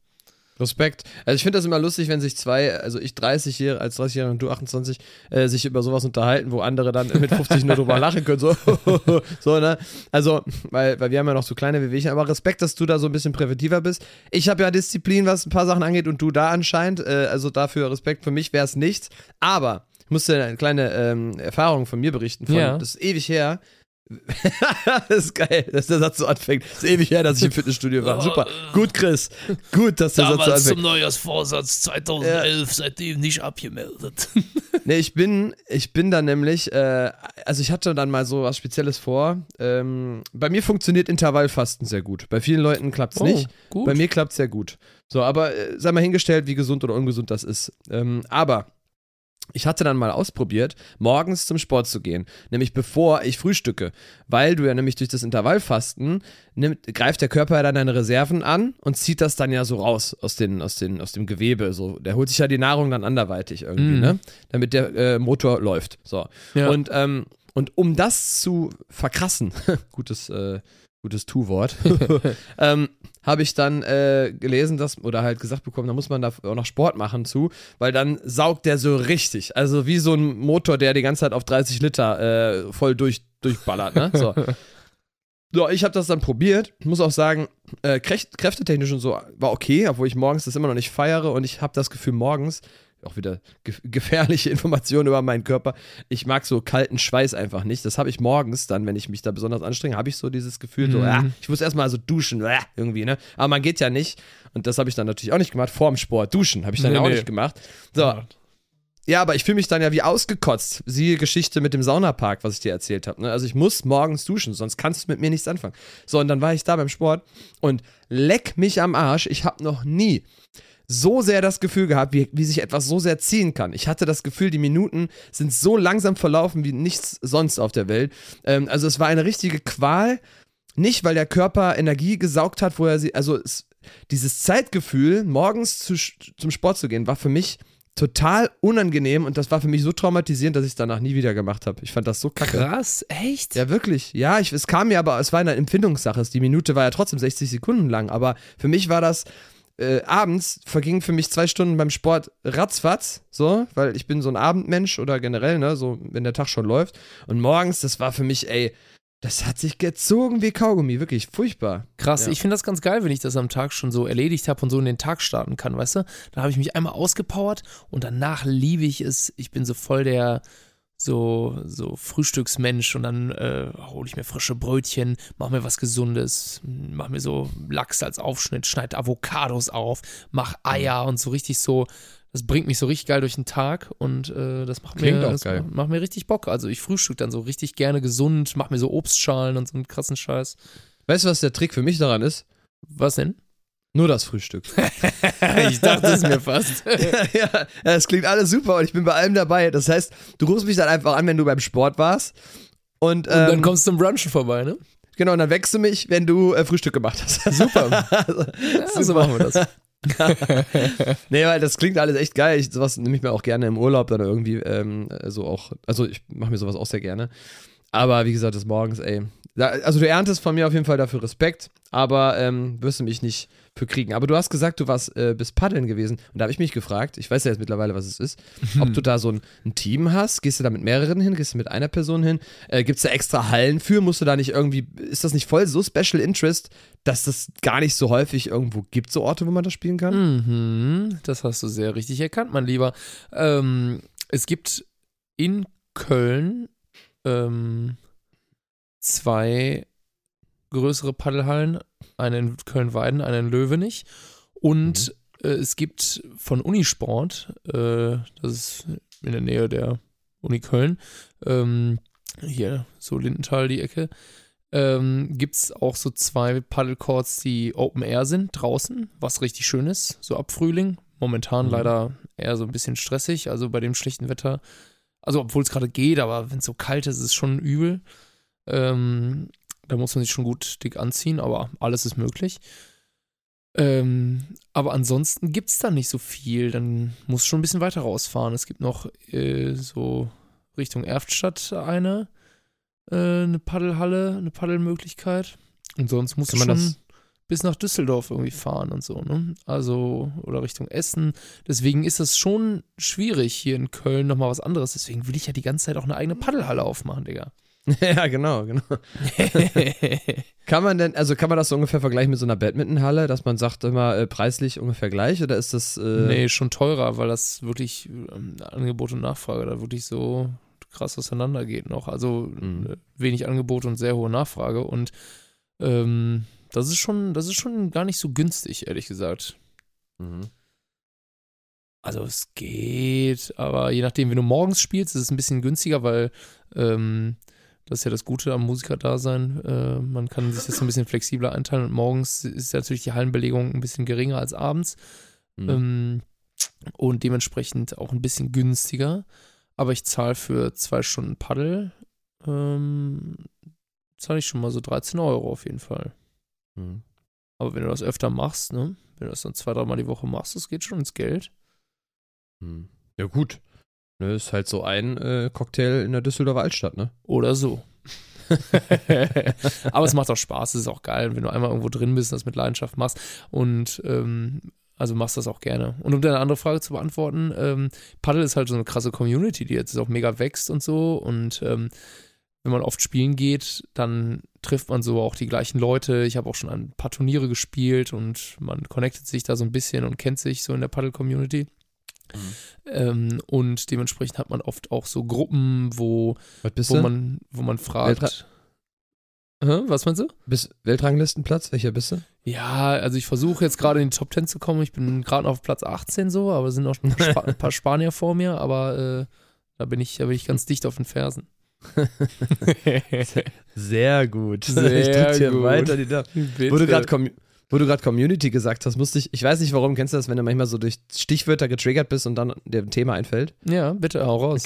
Respekt. Also ich finde das immer lustig, wenn sich zwei, also ich 30 Jahre, als 30-Jähriger und du 28, äh, sich über sowas unterhalten, wo andere dann mit 50 nur drüber lachen können. So, so ne? Also, weil, weil wir haben ja noch so kleine Wehwehchen, aber Respekt, dass du da so ein bisschen präventiver bist. Ich habe ja Disziplin, was ein paar Sachen angeht und du da anscheinend. Äh, also dafür Respekt. Für mich wäre es nichts. Aber ich musste eine kleine ähm, Erfahrung von mir berichten. Von, Ja. Das ist ewig her. das ist geil, dass der Satz so anfängt. Das ist ewig her, dass ich im Fitnessstudio war. Super. Gut, Chris. Gut, dass der Satz so Damals anfängt. zum Neujahrsvorsatz 2011, seitdem nicht abgemeldet. Nee, ich bin, ich bin da nämlich, äh, also ich hatte dann mal so was Spezielles vor. Ähm, bei mir funktioniert Intervallfasten sehr gut. Bei vielen Leuten klappt es nicht. Oh, gut. Bei mir klappt es sehr gut. So, aber äh, sei mal hingestellt, wie gesund oder ungesund das ist. Ähm, aber ich hatte dann mal ausprobiert, morgens zum Sport zu gehen, nämlich bevor ich frühstücke, weil du ja nämlich durch das Intervallfasten nimmt, greift der Körper ja dann deine Reserven an und zieht das dann ja so raus aus, den, aus, den, aus dem Gewebe. So, der holt sich ja die Nahrung dann anderweitig irgendwie, Mhm. ne? Damit der äh, Motor läuft. So. Ja. Und, ähm, und um das zu verkrassen, gutes, äh, gutes Tu-Wort, ähm, habe ich dann äh, gelesen, dass, oder halt gesagt bekommen, da muss man da auch noch Sport machen zu, weil dann saugt der so richtig. Also wie so ein Motor, der die ganze Zeit auf 30 Liter äh, voll durch, durchballert, ne? So. So, ich habe das dann probiert. Muss auch sagen, äh, kräft- kräftetechnisch und so war okay, obwohl ich morgens das immer noch nicht feiere und ich habe das Gefühl, morgens, auch wieder ge gefährliche Informationen über meinen Körper, ich mag so kalten Schweiß einfach nicht. Das habe ich morgens dann, wenn ich mich da besonders anstrenge, habe ich so dieses Gefühl, so, Mhm. ah, ich muss erstmal so duschen, äh, irgendwie, ne? Aber man geht ja nicht. Und das habe ich dann natürlich auch nicht gemacht, vorm Sport. Duschen habe ich dann Nee, ja auch nee. nicht gemacht. So, ja, aber ich fühle mich dann ja wie ausgekotzt. Siehe Geschichte mit dem Saunapark, was ich dir erzählt habe. Ne? Also ich muss morgens duschen, sonst kannst du mit mir nichts anfangen. So, und dann war ich da beim Sport und leck mich am Arsch. Ich habe noch nie so sehr das Gefühl gehabt, wie, wie sich etwas so sehr ziehen kann. Ich hatte das Gefühl, die Minuten sind so langsam verlaufen wie nichts sonst auf der Welt. Ähm, also es war eine richtige Qual. Nicht, weil der Körper Energie gesaugt hat, wo er sie, also es, dieses Zeitgefühl, morgens zu, zum Sport zu gehen, war für mich total unangenehm und das war für mich so traumatisierend, dass ich es danach nie wieder gemacht habe. Ich fand das so kacke. Krass, echt? Ja, wirklich. Ja, ich, es kam mir aber, es war eine Empfindungssache. Die Minute war ja trotzdem 60 Sekunden lang, aber für mich war das, äh, abends vergingen für mich zwei Stunden beim Sport ratzfatz, so, weil ich bin so ein Abendmensch oder generell, ne, so, wenn der Tag schon läuft. Und morgens, das war für mich, ey, das hat sich gezogen wie Kaugummi, wirklich furchtbar. Krass, Ja. ich finde das ganz geil, wenn ich das am Tag schon so erledigt habe und so in den Tag starten kann, weißt du? Da habe ich mich einmal ausgepowert und danach liebe ich es. Ich bin so voll der so, so Frühstücksmensch und dann äh, hole ich mir frische Brötchen, mache mir was Gesundes, mache mir so Lachs als Aufschnitt, schneide Avocados auf, mach Eier und so richtig so. Das bringt mich so richtig geil durch den Tag und äh, das macht Klingt mir das macht mir richtig Bock. Also ich frühstück dann so richtig gerne gesund, mach mir so Obstschalen und so einen krassen Scheiß. Weißt du, was der Trick für mich daran ist? Was denn? Nur das Frühstück. ich dachte es mir fast. ja, es klingt alles super und ich bin bei allem dabei. Das heißt, du rufst mich dann einfach an, wenn du beim Sport warst. Und, ähm, Und dann kommst du zum Brunchen vorbei, ne? genau, und dann wächst du mich, wenn du äh, Frühstück gemacht hast. Super. also, Ja, so machen wir das. nee, weil das klingt alles echt geil. Ich, sowas nehme ich mir auch gerne im Urlaub dann irgendwie ähm, so auch. Also ich mache mir sowas auch sehr gerne. Aber wie gesagt, des Morgens, ey. Da, also du erntest von mir auf jeden Fall dafür Respekt, aber ähm, wirst du mich nicht für kriegen. Aber du hast gesagt, du warst äh, bis Paddeln gewesen. Und da habe ich mich gefragt, ich weiß ja jetzt mittlerweile, was es ist, ob du da so ein, ein Team hast. Gehst du da mit mehreren hin? Gehst du mit einer Person hin? Äh, Gibt es da extra Hallen für? Musst du da nicht irgendwie, ist das nicht voll so Special Interest, dass das gar nicht so häufig irgendwo gibt, so Orte, wo man das spielen kann? Mhm, das hast du sehr richtig erkannt, mein Lieber. Ähm, es gibt in Köln ähm, zwei größere Paddelhallen, eine in Köln-Weiden, eine in Löwenich. Und äh, es gibt von Unisport, äh, das ist in der Nähe der Uni Köln, ähm, hier so Lindenthal die Ecke, ähm, gibt es auch so zwei Paddlecourts, die Open Air sind, draußen, was richtig schön ist, so ab Frühling. Momentan Mhm. leider eher so ein bisschen stressig, also bei dem schlechten Wetter. Also, obwohl es gerade geht, aber wenn es so kalt ist, ist es schon übel. Ähm, da muss man sich schon gut dick anziehen, aber alles ist möglich. Ähm, aber ansonsten gibt es da nicht so viel. Dann muss schon ein bisschen weiter rausfahren. Es gibt noch äh, so Richtung Erftstadt eine, äh, eine Paddelhalle, eine Paddelmöglichkeit. Und sonst schon man das- bis nach Düsseldorf irgendwie fahren und so, ne? Also, oder Richtung Essen. Deswegen ist das schon schwierig, hier in Köln nochmal was anderes. Deswegen will ich ja die ganze Zeit auch eine eigene Paddelhalle aufmachen, Digga. ja, genau, genau. Kann man denn, also kann man das so ungefähr vergleichen mit so einer Badmintonhalle, dass man sagt immer äh, preislich ungefähr gleich oder ist das. Äh, nee, schon teurer, weil das wirklich ähm, Angebot und Nachfrage da wirklich so krass auseinandergeht noch. Also Mhm. äh, wenig Angebot und sehr hohe Nachfrage und ähm, das ist schon, das ist schon gar nicht so günstig, ehrlich gesagt. Mhm. Also es geht, aber je nachdem, wenn du morgens spielst, ist es ein bisschen günstiger, weil ähm, das ist ja das Gute am Musikerdasein. Äh, man kann sich das so ein bisschen flexibler einteilen und morgens ist natürlich die Hallenbelegung ein bisschen geringer als abends. Mhm. Ähm, und dementsprechend auch ein bisschen günstiger. Aber ich zahle für zwei Stunden Paddel, ähm, zahle ich schon mal so 13 Euro auf jeden Fall. Mhm. Aber wenn du das öfter machst, ne, wenn du das dann zwei, dreimal die Woche machst, das geht schon ins Geld. Mhm. Ja, gut. Ne, ist halt so ein äh, Cocktail in der Düsseldorfer Altstadt, ne? Oder so. Aber es macht auch Spaß, es ist auch geil, wenn du einmal irgendwo drin bist und das mit Leidenschaft machst. Und ähm, also machst das auch gerne. Und um deine andere Frage zu beantworten, ähm, Paddle ist halt so eine krasse Community, die jetzt auch mega wächst und so. Und ähm, wenn man oft spielen geht, dann trifft man so auch die gleichen Leute. Ich habe auch schon ein paar Turniere gespielt und man connectet sich da so ein bisschen und kennt sich so in der Paddle-Community. Ähm, und dementsprechend hat man oft auch so Gruppen, wo wo du? man, wo man fragt. Hä? Was meinst du? Bist Weltranglistenplatz? Welcher bist du? Ja, also ich versuche jetzt gerade in die Top 10 zu kommen. Ich bin gerade auf Platz 18 so, aber es sind noch ein paar, Spa ein paar Spanier vor mir, aber äh, da bin ich, da bin ich ganz dicht auf den Fersen. Sehr gut. Sehr ich gut. weiter die Daumen. Wo du gerade wo du gerade Community gesagt hast, musste ich, ich weiß nicht warum, kennst du das, wenn du manchmal so durch Stichwörter getriggert bist und dann dir ein Thema einfällt? Ja, bitte, hau raus.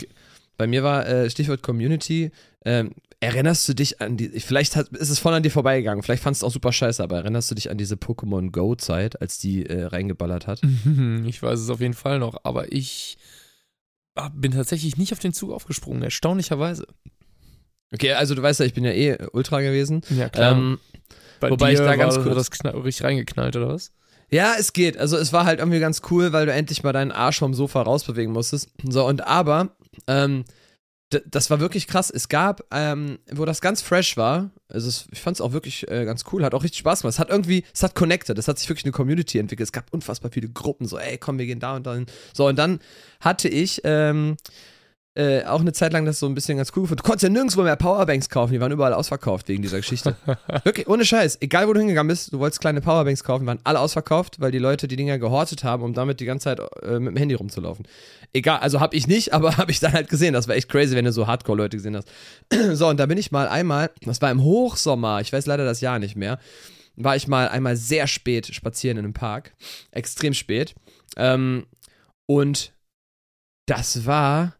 Bei mir war äh, Stichwort Community. Ähm, erinnerst du dich an die, vielleicht hat, ist es voll an dir vorbeigegangen, vielleicht fandest du es auch super scheiße, aber erinnerst du dich an diese Pokémon Go-Zeit, als die äh, reingeballert hat? Ich weiß es auf jeden Fall noch, aber ich ah, bin tatsächlich nicht auf den Zug aufgesprungen, erstaunlicherweise. Okay, also du weißt ja, ich bin ja eh Ultra gewesen. Ja, klar. Ähm, Bei wobei ich da ganz kurz- das richtig reingeknallt, oder was? Ja, es geht. Also es war halt irgendwie ganz cool, weil du endlich mal deinen Arsch vom Sofa rausbewegen musstest. So, und aber, ähm, das war wirklich krass. Es gab, ähm, wo das ganz fresh war, also es, ich fand es auch wirklich äh, ganz cool, hat auch richtig Spaß gemacht. Es hat irgendwie, es hat connected, es hat sich wirklich eine Community entwickelt. Es gab unfassbar viele Gruppen, so, ey, komm, wir gehen da und dahin. So, und dann hatte ich, ähm, äh, auch eine Zeit lang das so ein bisschen ganz cool gefunden. Du konntest ja nirgendwo mehr Powerbanks kaufen, die waren überall ausverkauft wegen dieser Geschichte. Wirklich, ohne Scheiß. Egal, wo du hingegangen bist, du wolltest kleine Powerbanks kaufen, waren alle ausverkauft, weil die Leute die Dinger gehortet haben, um damit die ganze Zeit äh, mit dem Handy rumzulaufen. Egal, also hab ich nicht, aber hab ich dann halt gesehen. Das war echt crazy, wenn du so Hardcore-Leute gesehen hast. so, und da bin ich mal einmal, das war im Hochsommer, ich weiß leider das Jahr nicht mehr, war ich mal einmal sehr spät spazieren in einem Park. Extrem spät. Ähm, und das war,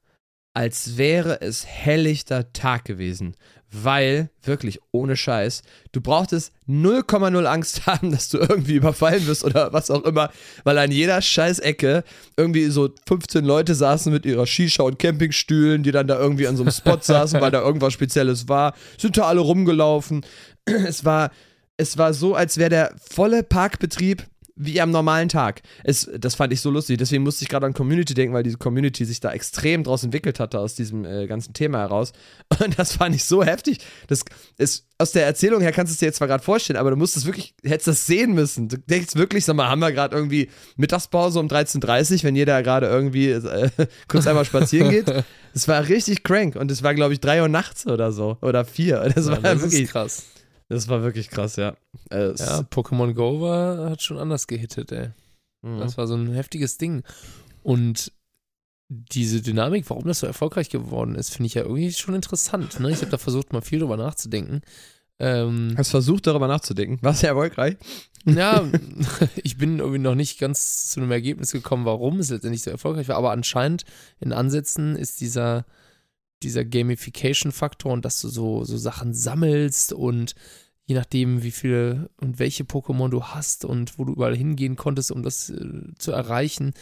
als wäre es helllichter Tag gewesen. Weil, wirklich, ohne Scheiß, du brauchtest 0,0 Angst haben, dass du irgendwie überfallen wirst oder was auch immer, weil an jeder Scheißecke irgendwie so 15 Leute saßen mit ihrer Shisha und Campingstühlen, die dann da irgendwie an so einem Spot saßen, weil da irgendwas Spezielles war, sind da alle rumgelaufen. Es war, es war so, als wäre der volle Parkbetrieb wie am normalen Tag. Es, das fand ich so lustig. Deswegen musste ich gerade an Community denken, weil diese Community sich da extrem draus entwickelt hatte aus diesem äh, ganzen Thema heraus. Und das fand ich so heftig. Das ist aus der Erzählung her kannst du es dir jetzt zwar gerade vorstellen, aber du musst es wirklich, hättest das sehen müssen. Du denkst wirklich, sag mal, haben wir gerade irgendwie Mittagspause um 13.30 Uhr, wenn jeder gerade irgendwie äh, kurz einmal spazieren geht. Das war richtig crank und es war, glaube ich, 3 Uhr nachts oder so. Oder 4. Das Ja, war das wirklich krass. Das war wirklich krass, ja. Äh, es- Ja, Pokémon Go war, hat schon anders gehittet, ey. Mhm. Das war so ein heftiges Ding. Und diese Dynamik, warum das so erfolgreich geworden ist, finde ich ja irgendwie schon interessant. Ne? Ich habe da versucht, mal viel drüber nachzudenken. Ähm, Hast versucht, darüber nachzudenken. War sehr erfolgreich. ja, ich bin irgendwie noch nicht ganz zu einem Ergebnis gekommen, warum es letztendlich so erfolgreich war. Aber anscheinend in Ansätzen ist dieser, dieser Gamification-Faktor und dass du so, so Sachen sammelst und je nachdem, wie viele und welche Pokémon du hast und wo du überall hingehen konntest, um das äh, zu erreichen,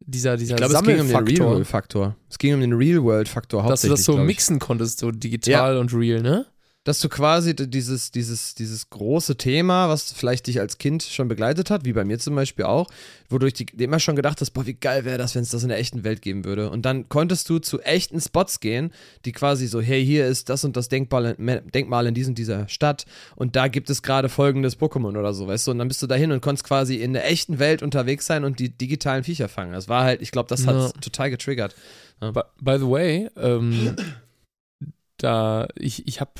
dieser, dieser Ich glaube, es ging um den Sammelfaktor, Real-World-Faktor. Es ging um den Real-World-Faktor dass du hauptsächlich, das so mixen konntest, so digital und real, ne? Dass du quasi dieses, dieses, dieses große Thema, was vielleicht dich als Kind schon begleitet hat, wie bei mir zum Beispiel auch, wodurch du immer schon gedacht hast, boah, wie geil wäre das, wenn es das in der echten Welt geben würde. Und dann konntest du zu echten Spots gehen, die quasi so, hey, hier ist das und das Denkmal, Denkmal in diesem dieser Stadt und da gibt es gerade folgendes Pokémon oder so, weißt du? Und dann bist du dahin und konntest quasi in der echten Welt unterwegs sein und die digitalen Viecher fangen. Das war halt, ich glaube, das hat Ja. total getriggert. By, by the way, ähm, da ich, ich habe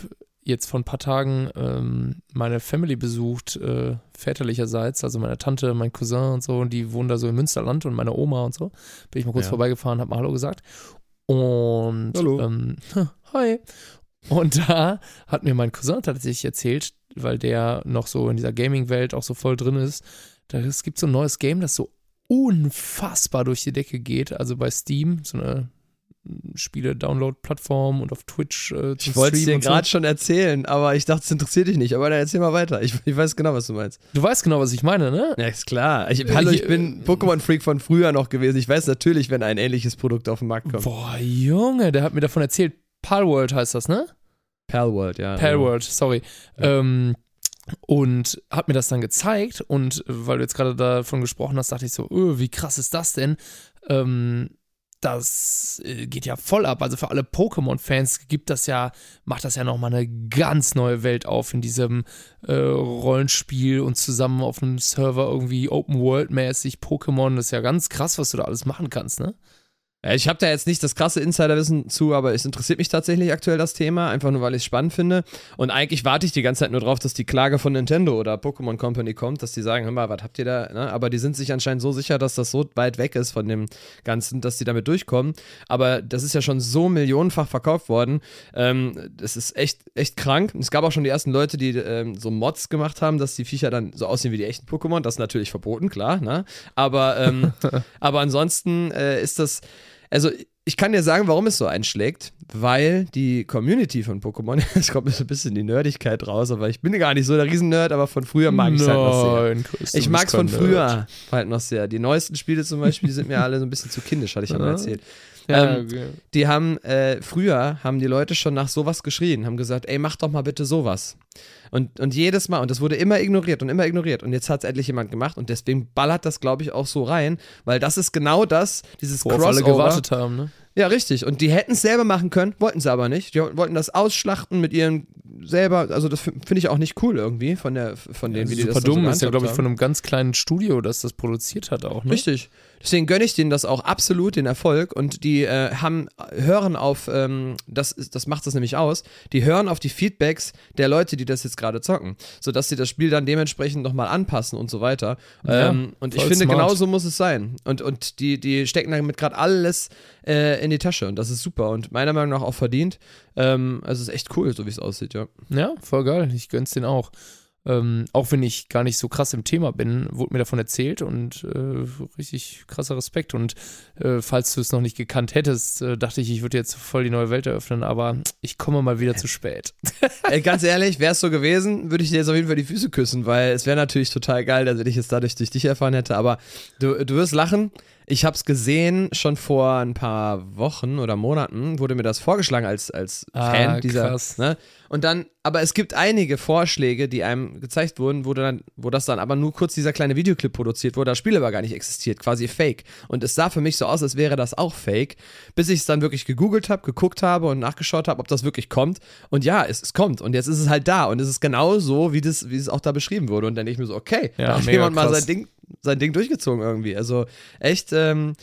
jetzt vor ein paar Tagen ähm, meine Family besucht, äh, väterlicherseits, also meine Tante, mein Cousin und so, und die wohnen da so im Münsterland und meine Oma und so. Bin ich mal kurz Ja. vorbeigefahren, hab mal Hallo gesagt. Und Hallo. Ähm, hi. Und da hat mir mein Cousin tatsächlich erzählt, weil der noch so in dieser Gaming-Welt auch so voll drin ist, da, es gibt so ein neues Game, das so unfassbar durch die Decke geht. Also bei Steam, so eine Spiele-Download-Plattform und auf Twitch äh, Ich wollte es dir und so. gerade schon erzählen, aber ich dachte, es interessiert dich nicht. Aber dann erzähl mal weiter. Ich, ich weiß genau, was du meinst. Du weißt genau, was ich meine, ne? Ja, ist klar. Ich, hallo, ich Ich, bin äh, Pokémon-Freak von früher noch gewesen. Ich weiß natürlich, wenn ein ähnliches Produkt auf den Markt kommt. Boah, Junge, der hat mir davon erzählt. Palworld heißt das, ne? Palworld, ja. Palworld, sorry. Ja. Ähm, und hat mir das dann gezeigt und äh, weil du jetzt gerade davon gesprochen hast, dachte ich so, öh, wie krass ist das denn? Ähm, das äh, geht ja voll ab. Also für alle Pokémon-Fans gibt das ja, macht das ja nochmal eine ganz neue Welt auf in diesem äh, Rollenspiel und zusammen auf einem Server irgendwie Open World-mäßig Pokémon. Das ist ja ganz krass, was du da alles machen kannst, ne? Ich habe da jetzt nicht das krasse Insiderwissen zu, aber es interessiert mich tatsächlich aktuell das Thema, einfach nur weil ich es spannend finde. Und eigentlich warte ich die ganze Zeit nur drauf, dass die Klage von Nintendo oder Pokémon Company kommt, dass die sagen, hör mal, was habt ihr da? Ne? Aber die sind sich anscheinend so sicher, dass das so weit weg ist von dem Ganzen, dass die damit durchkommen. Aber das ist ja schon so millionenfach verkauft worden. Ähm, das ist echt, echt krank. Es gab auch schon die ersten Leute, die ähm, so Mods gemacht haben, dass die Viecher dann so aussehen wie die echten Pokémon. Das ist natürlich verboten, klar. Ne? Aber, ähm, aber ansonsten äh, ist das also ich kann dir sagen, warum es so einschlägt, weil die Community von Pokémon, es kommt so ein bisschen die Nerdigkeit raus, aber ich bin gar nicht so der Riesen-Nerd, aber von früher mag ich es halt noch sehr. Ich mag es von früher halt noch sehr. Die neuesten Spiele zum Beispiel, die sind mir alle so ein bisschen zu kindisch, hatte ich ja mal erzählt. Ja, Ähm, okay. Die haben, äh, früher haben die Leute schon nach sowas geschrien, haben gesagt, ey, mach doch mal bitte sowas. Und, und jedes Mal, und das wurde immer ignoriert und immer ignoriert. Und jetzt hat es endlich jemand gemacht und deswegen ballert das, glaube ich, auch so rein, weil das ist genau das, dieses Worauf alle Crossover. gewartet haben, ne? Ja, richtig. Und die hätten es selber machen können, wollten sie aber nicht. Die wollten das ausschlachten mit ihren selber. Also das finde ich auch nicht cool irgendwie von der von denen, wie die Super das dann dumm, so ist ja, glaube ich, von einem ganz kleinen Studio, das das produziert hat auch, ne? Richtig. Deswegen gönne ich denen das auch absolut, den Erfolg. Und die äh, haben, hören auf, ähm, das, das macht das nämlich aus, die hören auf die Feedbacks der Leute, die das jetzt gerade zocken. Sodass sie das Spiel dann dementsprechend nochmal anpassen und so weiter. Ja, ähm, und ich finde, smart. genau so muss es sein. Und, und die, die stecken damit gerade alles äh, in die Tasche. Und das ist super. Und meiner Meinung nach auch verdient. Ähm, also es ist echt cool, so wie es aussieht, ja. Ja, voll geil. Ich gönn's den auch. Ähm, auch wenn ich gar nicht so krass im Thema bin, wurde mir davon erzählt und äh, richtig krasser Respekt. Und äh, falls du es noch nicht gekannt hättest, äh, dachte ich, ich würde jetzt voll die neue Welt eröffnen, aber ich komme mal wieder zu spät. Ey, ganz ehrlich, wäre es so gewesen, würde ich dir jetzt auf jeden Fall die Füße küssen, weil es wäre natürlich total geil, dass ich es dadurch durch dich erfahren hätte. Aber du, du wirst lachen. Ich habe es gesehen, schon vor ein paar Wochen oder Monaten wurde mir das vorgeschlagen als, als Ah, Fan dieser. krass. Ne? Und dann, aber es gibt einige Vorschläge, die einem gezeigt wurden, wo, dann, wo das dann aber nur kurz dieser kleine Videoclip produziert wurde, das Spiel aber gar nicht existiert, quasi fake. Und es sah für mich so aus, als wäre das auch fake, bis ich es dann wirklich gegoogelt habe, geguckt habe und nachgeschaut habe, ob das wirklich kommt. Und ja, es, es kommt. Und jetzt ist es halt da. Und es ist genau so, wie, das, wie es auch da beschrieben wurde. Und dann denke ich mir so, okay, Ja, da hat jemand mal krass. sein Ding, sein Ding durchgezogen irgendwie. Also echt ähm,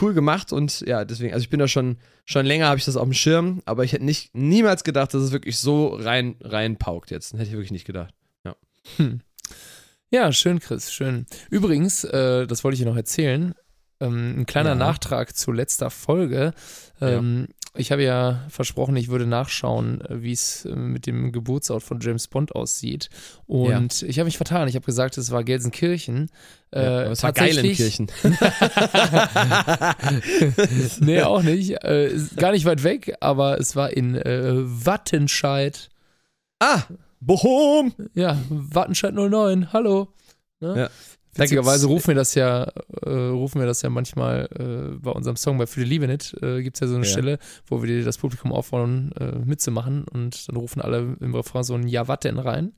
cool gemacht und ja, deswegen, also ich bin da schon, schon länger, habe ich das auf dem Schirm, aber ich hätte nicht, niemals gedacht, dass es wirklich so rein, reinpaukt jetzt. Hätte ich wirklich nicht gedacht. Ja, schön, Chris, schön. Übrigens, äh, das wollte ich dir noch erzählen, ähm, ein kleiner Ja. Nachtrag zu letzter Folge. Ähm, Ich habe ja versprochen, ich würde nachschauen, äh, wie es äh, mit dem Geburtsort von James Bond aussieht. Und ich habe mich vertan. Ich habe gesagt, es war Gelsenkirchen. Ja, Äh, es war Geilenkirchen. nee, auch nicht. Äh, gar nicht weit weg, aber es war in äh, Wattenscheid. ah, Bochum! Ja, Wattenscheid 09. Hallo. Ne? Ja. Witzigerweise rufen wir das ja, äh, rufen wir das ja manchmal äh, bei unserem Song bei Für die Liebe nicht. Äh, Gibt es ja so eine Ja. Stelle, wo wir das Publikum auffordern, äh, mitzumachen und dann rufen alle im Refrain so ein Ja, wat denn rein.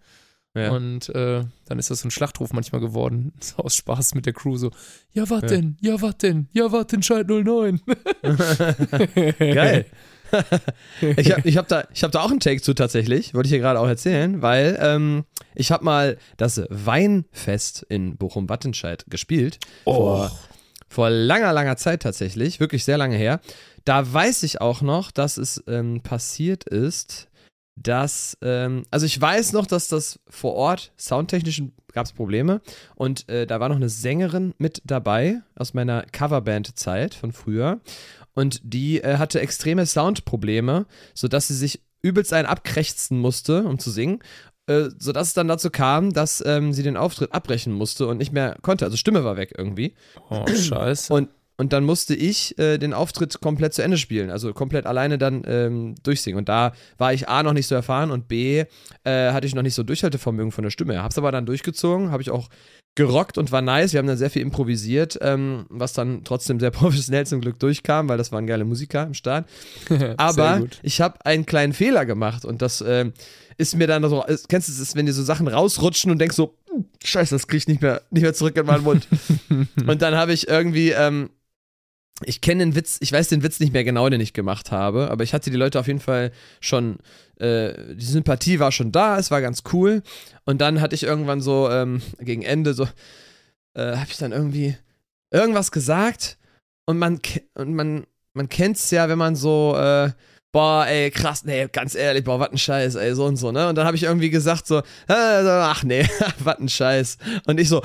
Ja. Und äh, dann ist das so ein Schlachtruf manchmal geworden, so aus Spaß mit der Crew, so, ja, Ja. denn, ja, wat denn, ja, Wattenscheid 09. Geil. ich habe ich hab da, ich hab da auch einen Take zu tatsächlich, wollte ich dir gerade auch erzählen, weil ähm, ich habe mal das Weinfest in Bochum-Wattenscheid gespielt. Vor, vor langer, langer Zeit tatsächlich, wirklich sehr lange her. Da weiß ich auch noch, dass es ähm, passiert ist, dass, ähm, also ich weiß noch, dass das vor Ort soundtechnisch gab es Probleme und äh, da war noch eine Sängerin mit dabei aus meiner Coverband-Zeit von früher und die äh, hatte extreme Soundprobleme, sodass sie sich übelst einen abkrächzen musste, um zu singen. Äh, sodass es dann dazu kam, dass ähm, sie den Auftritt abbrechen musste und nicht mehr konnte. Also Stimme war weg irgendwie. Oh, scheiße. Und, und dann musste ich äh, den Auftritt komplett zu Ende spielen, also komplett alleine dann ähm, durchsingen. Und da war ich A noch nicht so erfahren und B äh, hatte ich noch nicht so Durchhaltevermögen von der Stimme. her. Hab's aber dann durchgezogen, habe ich auch gerockt und war nice. Wir haben dann sehr viel improvisiert, ähm, was dann trotzdem sehr professionell zum Glück durchkam, weil das waren geile Musiker im Start. Aber ich habe einen kleinen Fehler gemacht und das ähm, ist mir dann so, kennst du es, ist, wenn dir so Sachen rausrutschen und denkst so, "Uh, scheiße, das krieg ich nicht mehr, nicht mehr zurück in meinen Mund. und dann habe ich irgendwie, ähm, ich kenne den Witz, ich weiß den Witz nicht mehr genau, den ich gemacht habe, aber ich hatte die Leute auf jeden Fall schon, äh, die Sympathie war schon da, es war ganz cool. Und dann hatte ich irgendwann so ähm, gegen Ende so, äh, habe ich dann irgendwie irgendwas gesagt und man und man man kennt's ja, wenn man so äh, boah, ey, krass, nee, ganz ehrlich, boah, was ein Scheiß, ey, so und so, ne? Und dann habe ich irgendwie gesagt so, äh, ach nee, was ein Scheiß. Und ich so,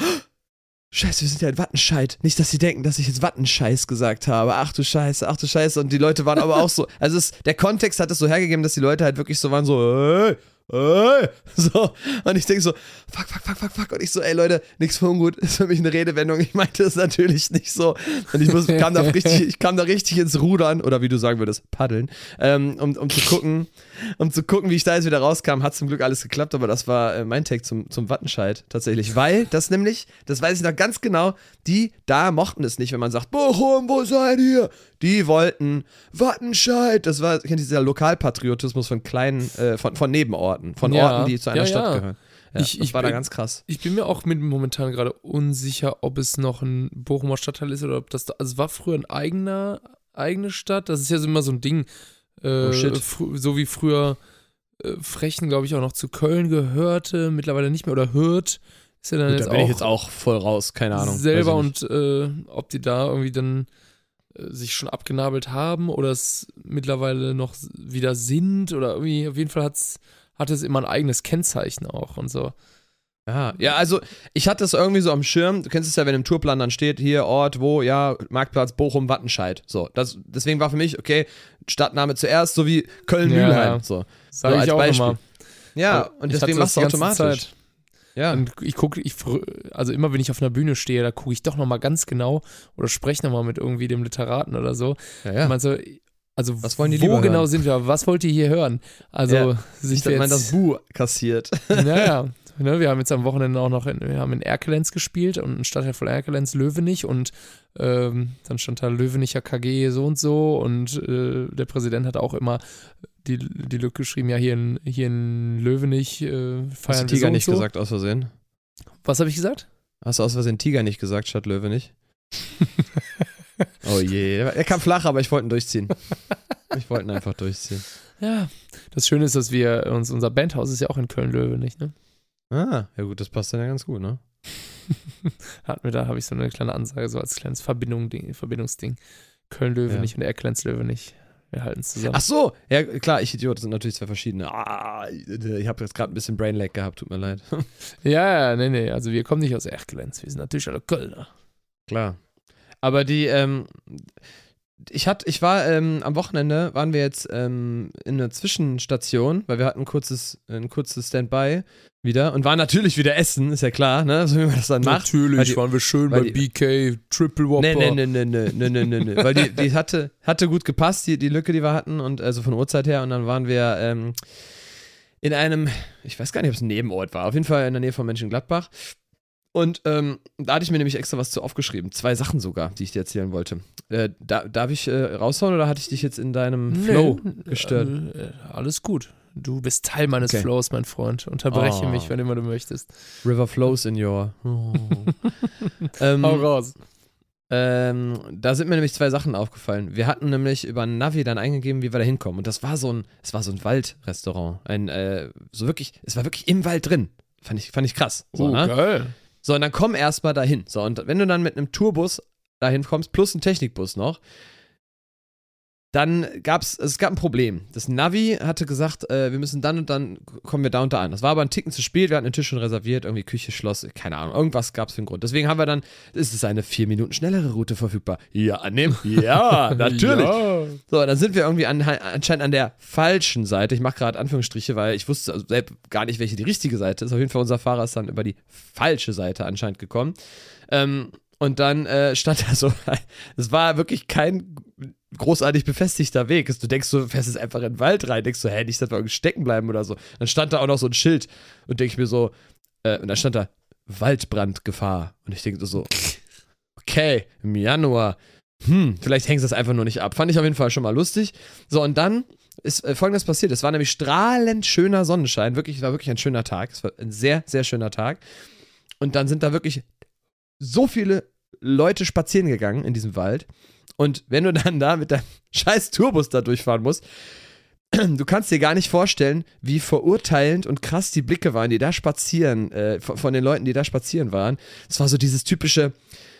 Scheiße, wir sind ja in Wattenscheid. Nicht, dass sie denken, dass ich jetzt Wattenscheiß gesagt habe. Ach du Scheiße, ach du Scheiße. Und die Leute waren aber auch so. Also es, der Kontext hat es so hergegeben, dass die Leute halt wirklich so waren, so, ey, ey. So. Und ich denke so, fuck, fuck, fuck, fuck, fuck. Und ich so, ey Leute, nichts für ungut. Ist für mich eine Redewendung. Ich meinte es natürlich nicht so. Und ich muss, kam da richtig, ich kam da richtig ins Rudern, oder wie du sagen würdest, paddeln, ähm, um, um zu gucken, um zu gucken, wie ich da jetzt wieder rauskam. Hat zum Glück alles geklappt, aber das war äh, mein Take zum, zum Wattenscheid tatsächlich. Weil das nämlich, das weiß ich noch ganz genau, die da mochten es nicht, wenn man sagt, Bochum, wo seid ihr? Die wollten Wattenscheid. Das war, kennt ihr dieser Lokalpatriotismus von kleinen, äh, von, von Nebenorten, von Ja. Orten, die zu einer Ja, Stadt ja. gehören. Ja, Ich- das ich war da bin- ganz krass. Ich bin mir auch mit momentan gerade unsicher, ob es noch ein Bochumer Stadtteil ist oder ob das da, also es war früher ein eigener eigene Stadt. Das ist ja so immer so ein Ding. Äh, Oh, shit. so wie früher äh, Frechen, glaube ich, auch noch zu Köln gehörte, mittlerweile nicht mehr oder Hürth. Ist ja dann Gut, jetzt da bin auch, ich jetzt auch voll raus, keine Ahnung. selber und äh, ob die da irgendwie dann sich schon abgenabelt haben oder es mittlerweile noch wieder sind oder irgendwie, auf jeden Fall hat's, hat es immer ein eigenes Kennzeichen auch und so. Ja, ja, also ich hatte es irgendwie so am Schirm. Du kennst es ja, wenn im Tourplan dann steht, hier Ort, wo, ja, Marktplatz Bochum, Wattenscheid. So, das, deswegen war für mich, okay, Stadtname zuerst, so wie Köln-Mühlheim. Ja. So. Sag So ich als auch Beispiel. immer. Ja, und ich deswegen machst du automatisch. Zeit. Ja. Und ich gucke, ich, also immer wenn ich auf einer Bühne stehe, da gucke ich doch nochmal ganz genau oder spreche nochmal mit irgendwie dem Literaten oder so. ja, Ich ja. meine so, also Was wollen die wo genau hören? sind wir? Was wollt ihr hier hören? Also Ja. sind Ich wir meine, das Bu kassiert. naja, ne, wir haben jetzt am Wochenende auch noch in, wir haben in Erkelenz gespielt und ein Stadtteil von Erkelenz, Löwenich und ähm, dann stand da Löwenicher KG so und so und äh, der Präsident hat auch immer die, die Lücke geschrieben, ja hier in, hier in Löwenich äh, Hast du feiern wir so Tiger und nicht so. gesagt aus Versehen? Was habe ich gesagt? Hast du aus Versehen Tiger nicht gesagt statt Löwe nicht? oh je. Er kam flach, aber ich wollte ihn durchziehen. Ich wollte ihn einfach durchziehen. Ja, das Schöne ist, dass wir uns, unser Bandhaus ist ja auch in Köln-Löwenich, ne? Ah, ja gut, das passt dann ja ganz gut, ne? Hatten wir da, habe ich so eine kleine Ansage, so als kleines Verbindung, Ding, Verbindungsding. Köln-Löwenich und Erkelenz-Löwenich. Wir halten es zusammen. Ach so, ja klar, ich Idiot, das sind natürlich zwei verschiedene. Ah, ich habe jetzt gerade ein bisschen Brainlag gehabt, tut mir leid. Ja, ja, nee, nee, also wir kommen nicht aus Erkelenz, wir sind natürlich alle Kölner. Klar. Aber die, ähm, ich hatte, ich war ähm, am Wochenende waren wir jetzt ähm, in einer Zwischenstation, weil wir hatten ein kurzes, ein kurzes Standby wieder und waren natürlich wieder essen, ist ja klar, ne? So wie man das dann macht. Natürlich die, waren wir schön bei die, BK Triple Whopper. Nee, nee, nee, nee, nee, nee, nee, nee. weil die, die hatte, hatte gut gepasst, die, die Lücke, die wir hatten und also von Uhrzeit her und dann waren wir ähm, in einem, ich weiß gar nicht, ob es ein Nebenort war, auf jeden Fall in der Nähe von Mönchengladbach und ähm, da hatte ich mir nämlich extra was zu aufgeschrieben. Zwei Sachen sogar, die ich dir erzählen wollte. Äh, da, darf ich äh, raushauen oder hatte ich dich jetzt in deinem Nee, Flow gestört? äh, alles gut. Du bist Teil meines Okay. Flows, mein Freund. Unterbreche Oh. mich, wenn immer du möchtest. River flows in your. Oh. ähm, Hau raus. Ähm, da sind mir nämlich zwei Sachen aufgefallen. Wir hatten nämlich über Navi dann eingegeben, wie wir da hinkommen. Und das war so ein, es war so ein Waldrestaurant. Ein, äh, so wirklich, es war wirklich im Wald drin. Fand ich, fand ich krass. So, oh, ne? geil. So, und dann komm erstmal dahin. So, und wenn du dann mit einem Tourbus dahin kommst, plus ein Technikbus noch, dann gab's, es gab ein Problem. Das Navi hatte gesagt, äh, wir müssen dann und dann kommen wir da und da an. Das war aber ein Ticken zu spät, wir hatten den Tisch schon reserviert, irgendwie Küche, Schloss, keine Ahnung, irgendwas gab es für einen Grund. Deswegen haben wir dann, ist es eine vier Minuten schnellere Route verfügbar? Ja, annehmen? Ja, natürlich. Ja. So, dann sind wir irgendwie an, anscheinend an der falschen Seite. Ich mache gerade Anführungsstriche, weil ich wusste also selbst gar nicht, welche die richtige Seite ist. Auf jeden Fall, unser Fahrer ist dann über die falsche Seite anscheinend gekommen. Ähm, und dann äh, stand da so, es war wirklich kein großartig befestigter Weg. Du denkst, du fährst jetzt einfach in den Wald rein, denkst du, hä, nicht, dass wir irgendwie stecken bleiben oder so. Dann stand da auch noch so ein Schild und denke ich mir so, äh, und da stand da Waldbrandgefahr. Und ich denke so, okay, im Januar, hm, vielleicht hängt das einfach nur nicht ab. Fand ich auf jeden Fall schon mal lustig. So, und dann ist äh, folgendes passiert. Es war nämlich strahlend schöner Sonnenschein. Wirklich, es war wirklich ein schöner Tag. Es war ein sehr, sehr schöner Tag. Und dann sind da wirklich so viele Leute spazieren gegangen in diesem Wald. Und wenn du dann da mit deinem scheiß Tourbus da durchfahren musst, du kannst dir gar nicht vorstellen, wie verurteilend und krass die Blicke waren, die da spazieren, äh, von, den Leuten, die da spazieren waren. Es war so dieses typische,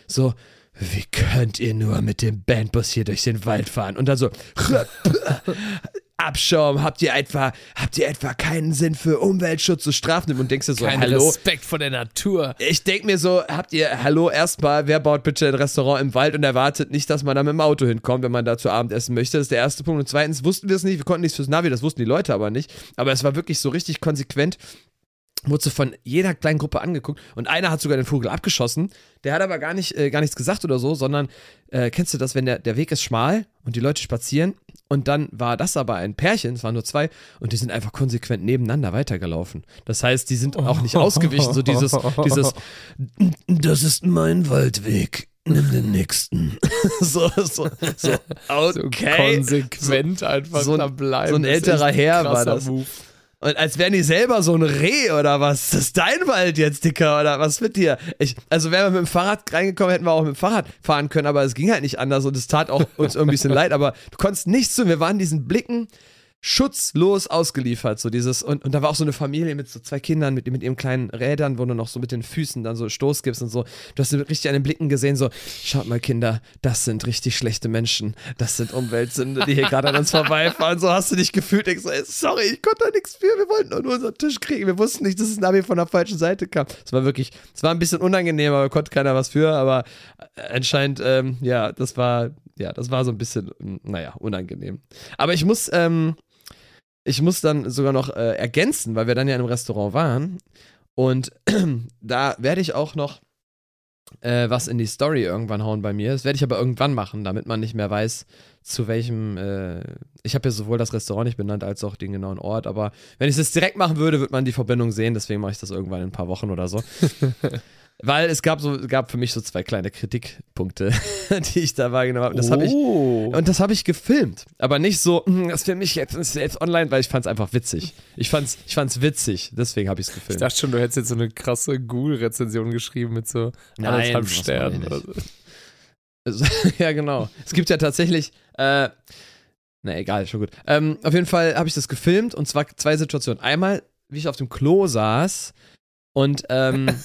so, wie könnt ihr nur mit dem Bandbus hier durch den Wald fahren? Und dann so, Abschaum, habt ihr etwa, habt ihr etwa keinen Sinn für Umweltschutz und Strafen? Und denkst du so, Kein hallo, Respekt vor der Natur. ich denke mir so, habt ihr, hallo, erstmal, wer baut bitte ein Restaurant im Wald und erwartet nicht, dass man da mit dem Auto hinkommt, wenn man da zu Abend essen möchte? Das ist der erste Punkt. Und zweitens wussten wir es nicht, wir konnten nichts fürs Navi, das wussten die Leute aber nicht. Aber es war wirklich so richtig konsequent. Wurde so von jeder kleinen Gruppe angeguckt und einer hat sogar den Vogel abgeschossen. Der hat aber gar, nicht, äh, gar nichts gesagt oder so, sondern äh, kennst du das, wenn der, der Weg ist schmal und die Leute spazieren und dann war das aber ein Pärchen, es waren nur zwei und die sind einfach konsequent nebeneinander weitergelaufen. Das heißt, die sind auch nicht ausgewichen, so dieses, dieses, das ist mein Waldweg. Nimm den nächsten. so, so, so, okay. Konsequent einfach so ein- da bleiben. so ein älterer Herr war das. Move. Und als wären die selber so ein Reh oder was? Das ist dein Wald jetzt, Dicker, oder was mit dir? Ich, also wären wir mit dem Fahrrad reingekommen, hätten wir auch mit dem Fahrrad fahren können, aber es ging halt nicht anders und es tat auch uns irgendwie ein bisschen leid, aber du konntest nichts tun. Wir waren diesen Blicken schutzlos ausgeliefert, so dieses, und, und da war auch so eine Familie mit so zwei Kindern mit, mit ihren kleinen Rädern, wo du noch so mit den Füßen dann so Stoß gibst und so. Du hast richtig an den Blicken gesehen, so, schaut mal, Kinder, das sind richtig schlechte Menschen. Das sind Umweltsünder, die hier gerade an uns vorbeifahren. So hast du dich gefühlt, denkst so, sorry, ich konnte da nichts für, wir wollten nur unseren Tisch kriegen. Wir wussten nicht, dass das Navi von der falschen Seite kam. Es war wirklich, es war ein bisschen unangenehm, aber konnte keiner was für, aber äh, anscheinend, ähm, ja, das war, ja, das war so ein bisschen, mm, naja, unangenehm. Aber ich muss, ähm, ich muss dann sogar noch äh, ergänzen, weil wir dann ja einem Restaurant waren. Und da werde ich auch noch äh, was in die Story irgendwann hauen bei mir. Das werde ich aber irgendwann machen, damit man nicht mehr weiß, zu welchem. Äh, ich habe ja sowohl das Restaurant nicht benannt als auch den genauen Ort. Aber wenn ich das direkt machen würde, würde man die Verbindung sehen. Deswegen mache ich das irgendwann in ein paar Wochen oder so. Weil es gab so gab für mich so zwei kleine Kritikpunkte, die ich da wahrgenommen habe. Das habe ich oh. und das habe ich gefilmt, aber nicht so, "Hm, das filme ich jetzt, ist online, weil ich fand es einfach witzig. Ich fand's, ich fand's witzig, deswegen habe ich es Ich gefilmt. dachte schon, du hättest jetzt so eine krasse Google-Rezension geschrieben mit so anderthalb Sternen ich so. Ja, genau. Es gibt ja tatsächlich, äh, na egal, schon gut. Ähm, auf jeden Fall habe ich das gefilmt und zwar zwei Situationen. Einmal, wie ich auf dem Klo saß und ähm,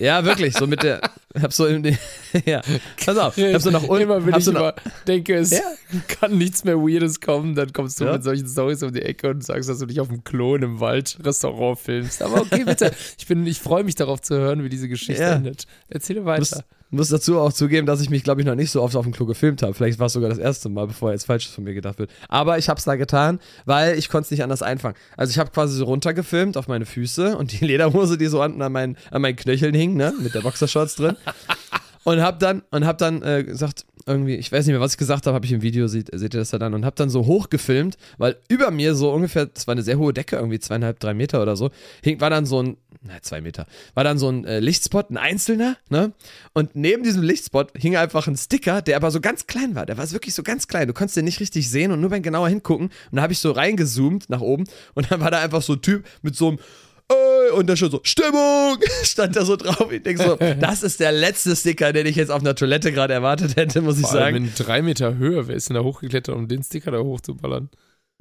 ja, wirklich, so mit der, hab so in den, ja, pass auf, hab so nach unten, Immer wenn ich so nach, immer denke, es Ja. kann nichts mehr Weirdes kommen, dann kommst du Ja. mit solchen Stories um die Ecke und sagst, dass du dich auf dem Klo in einem Waldrestaurant filmst. Aber okay, bitte. Ich, bin, ich freue mich darauf zu hören, wie diese Geschichte Ja. endet. Erzähle weiter. Muss dazu auch zugeben, dass ich mich, glaube ich, noch nicht so oft auf dem Klo gefilmt habe. Vielleicht war es sogar das erste Mal, bevor jetzt Falsches von mir gedacht wird. Aber ich habe es da getan, weil ich konnte es nicht anders einfangen. Also ich habe quasi so runtergefilmt auf meine Füße und die Lederhose, die so unten an meinen, an meinen Knöcheln hing, ne, mit der Boxershorts drin. Und hab dann, und hab dann äh, gesagt, irgendwie, ich weiß nicht mehr, was ich gesagt habe, habe ich im Video, seht, seht ihr das da dann, und hab dann so hochgefilmt, weil über mir so ungefähr, das war eine sehr hohe Decke, irgendwie zweieinhalb, drei Meter oder so, hing, war dann so ein, na, zwei Meter, war dann so ein äh, Lichtspot, ein einzelner, ne? Und neben diesem Lichtspot hing einfach ein Sticker, der aber so ganz klein war. Der war wirklich so ganz klein. Du konntest den nicht richtig sehen und nur beim genauer hingucken. Und da habe ich so reingezoomt nach oben und dann war da einfach so ein Typ mit so einem und da schon so, Stimmung, stand da so drauf. Ich denke so, das ist der letzte Sticker, den ich jetzt auf einer Toilette gerade erwartet hätte, muss ich Vor allem sagen. in drei Meter Höhe. Wer ist denn da hochgeklettert, um den Sticker da hochzuballern?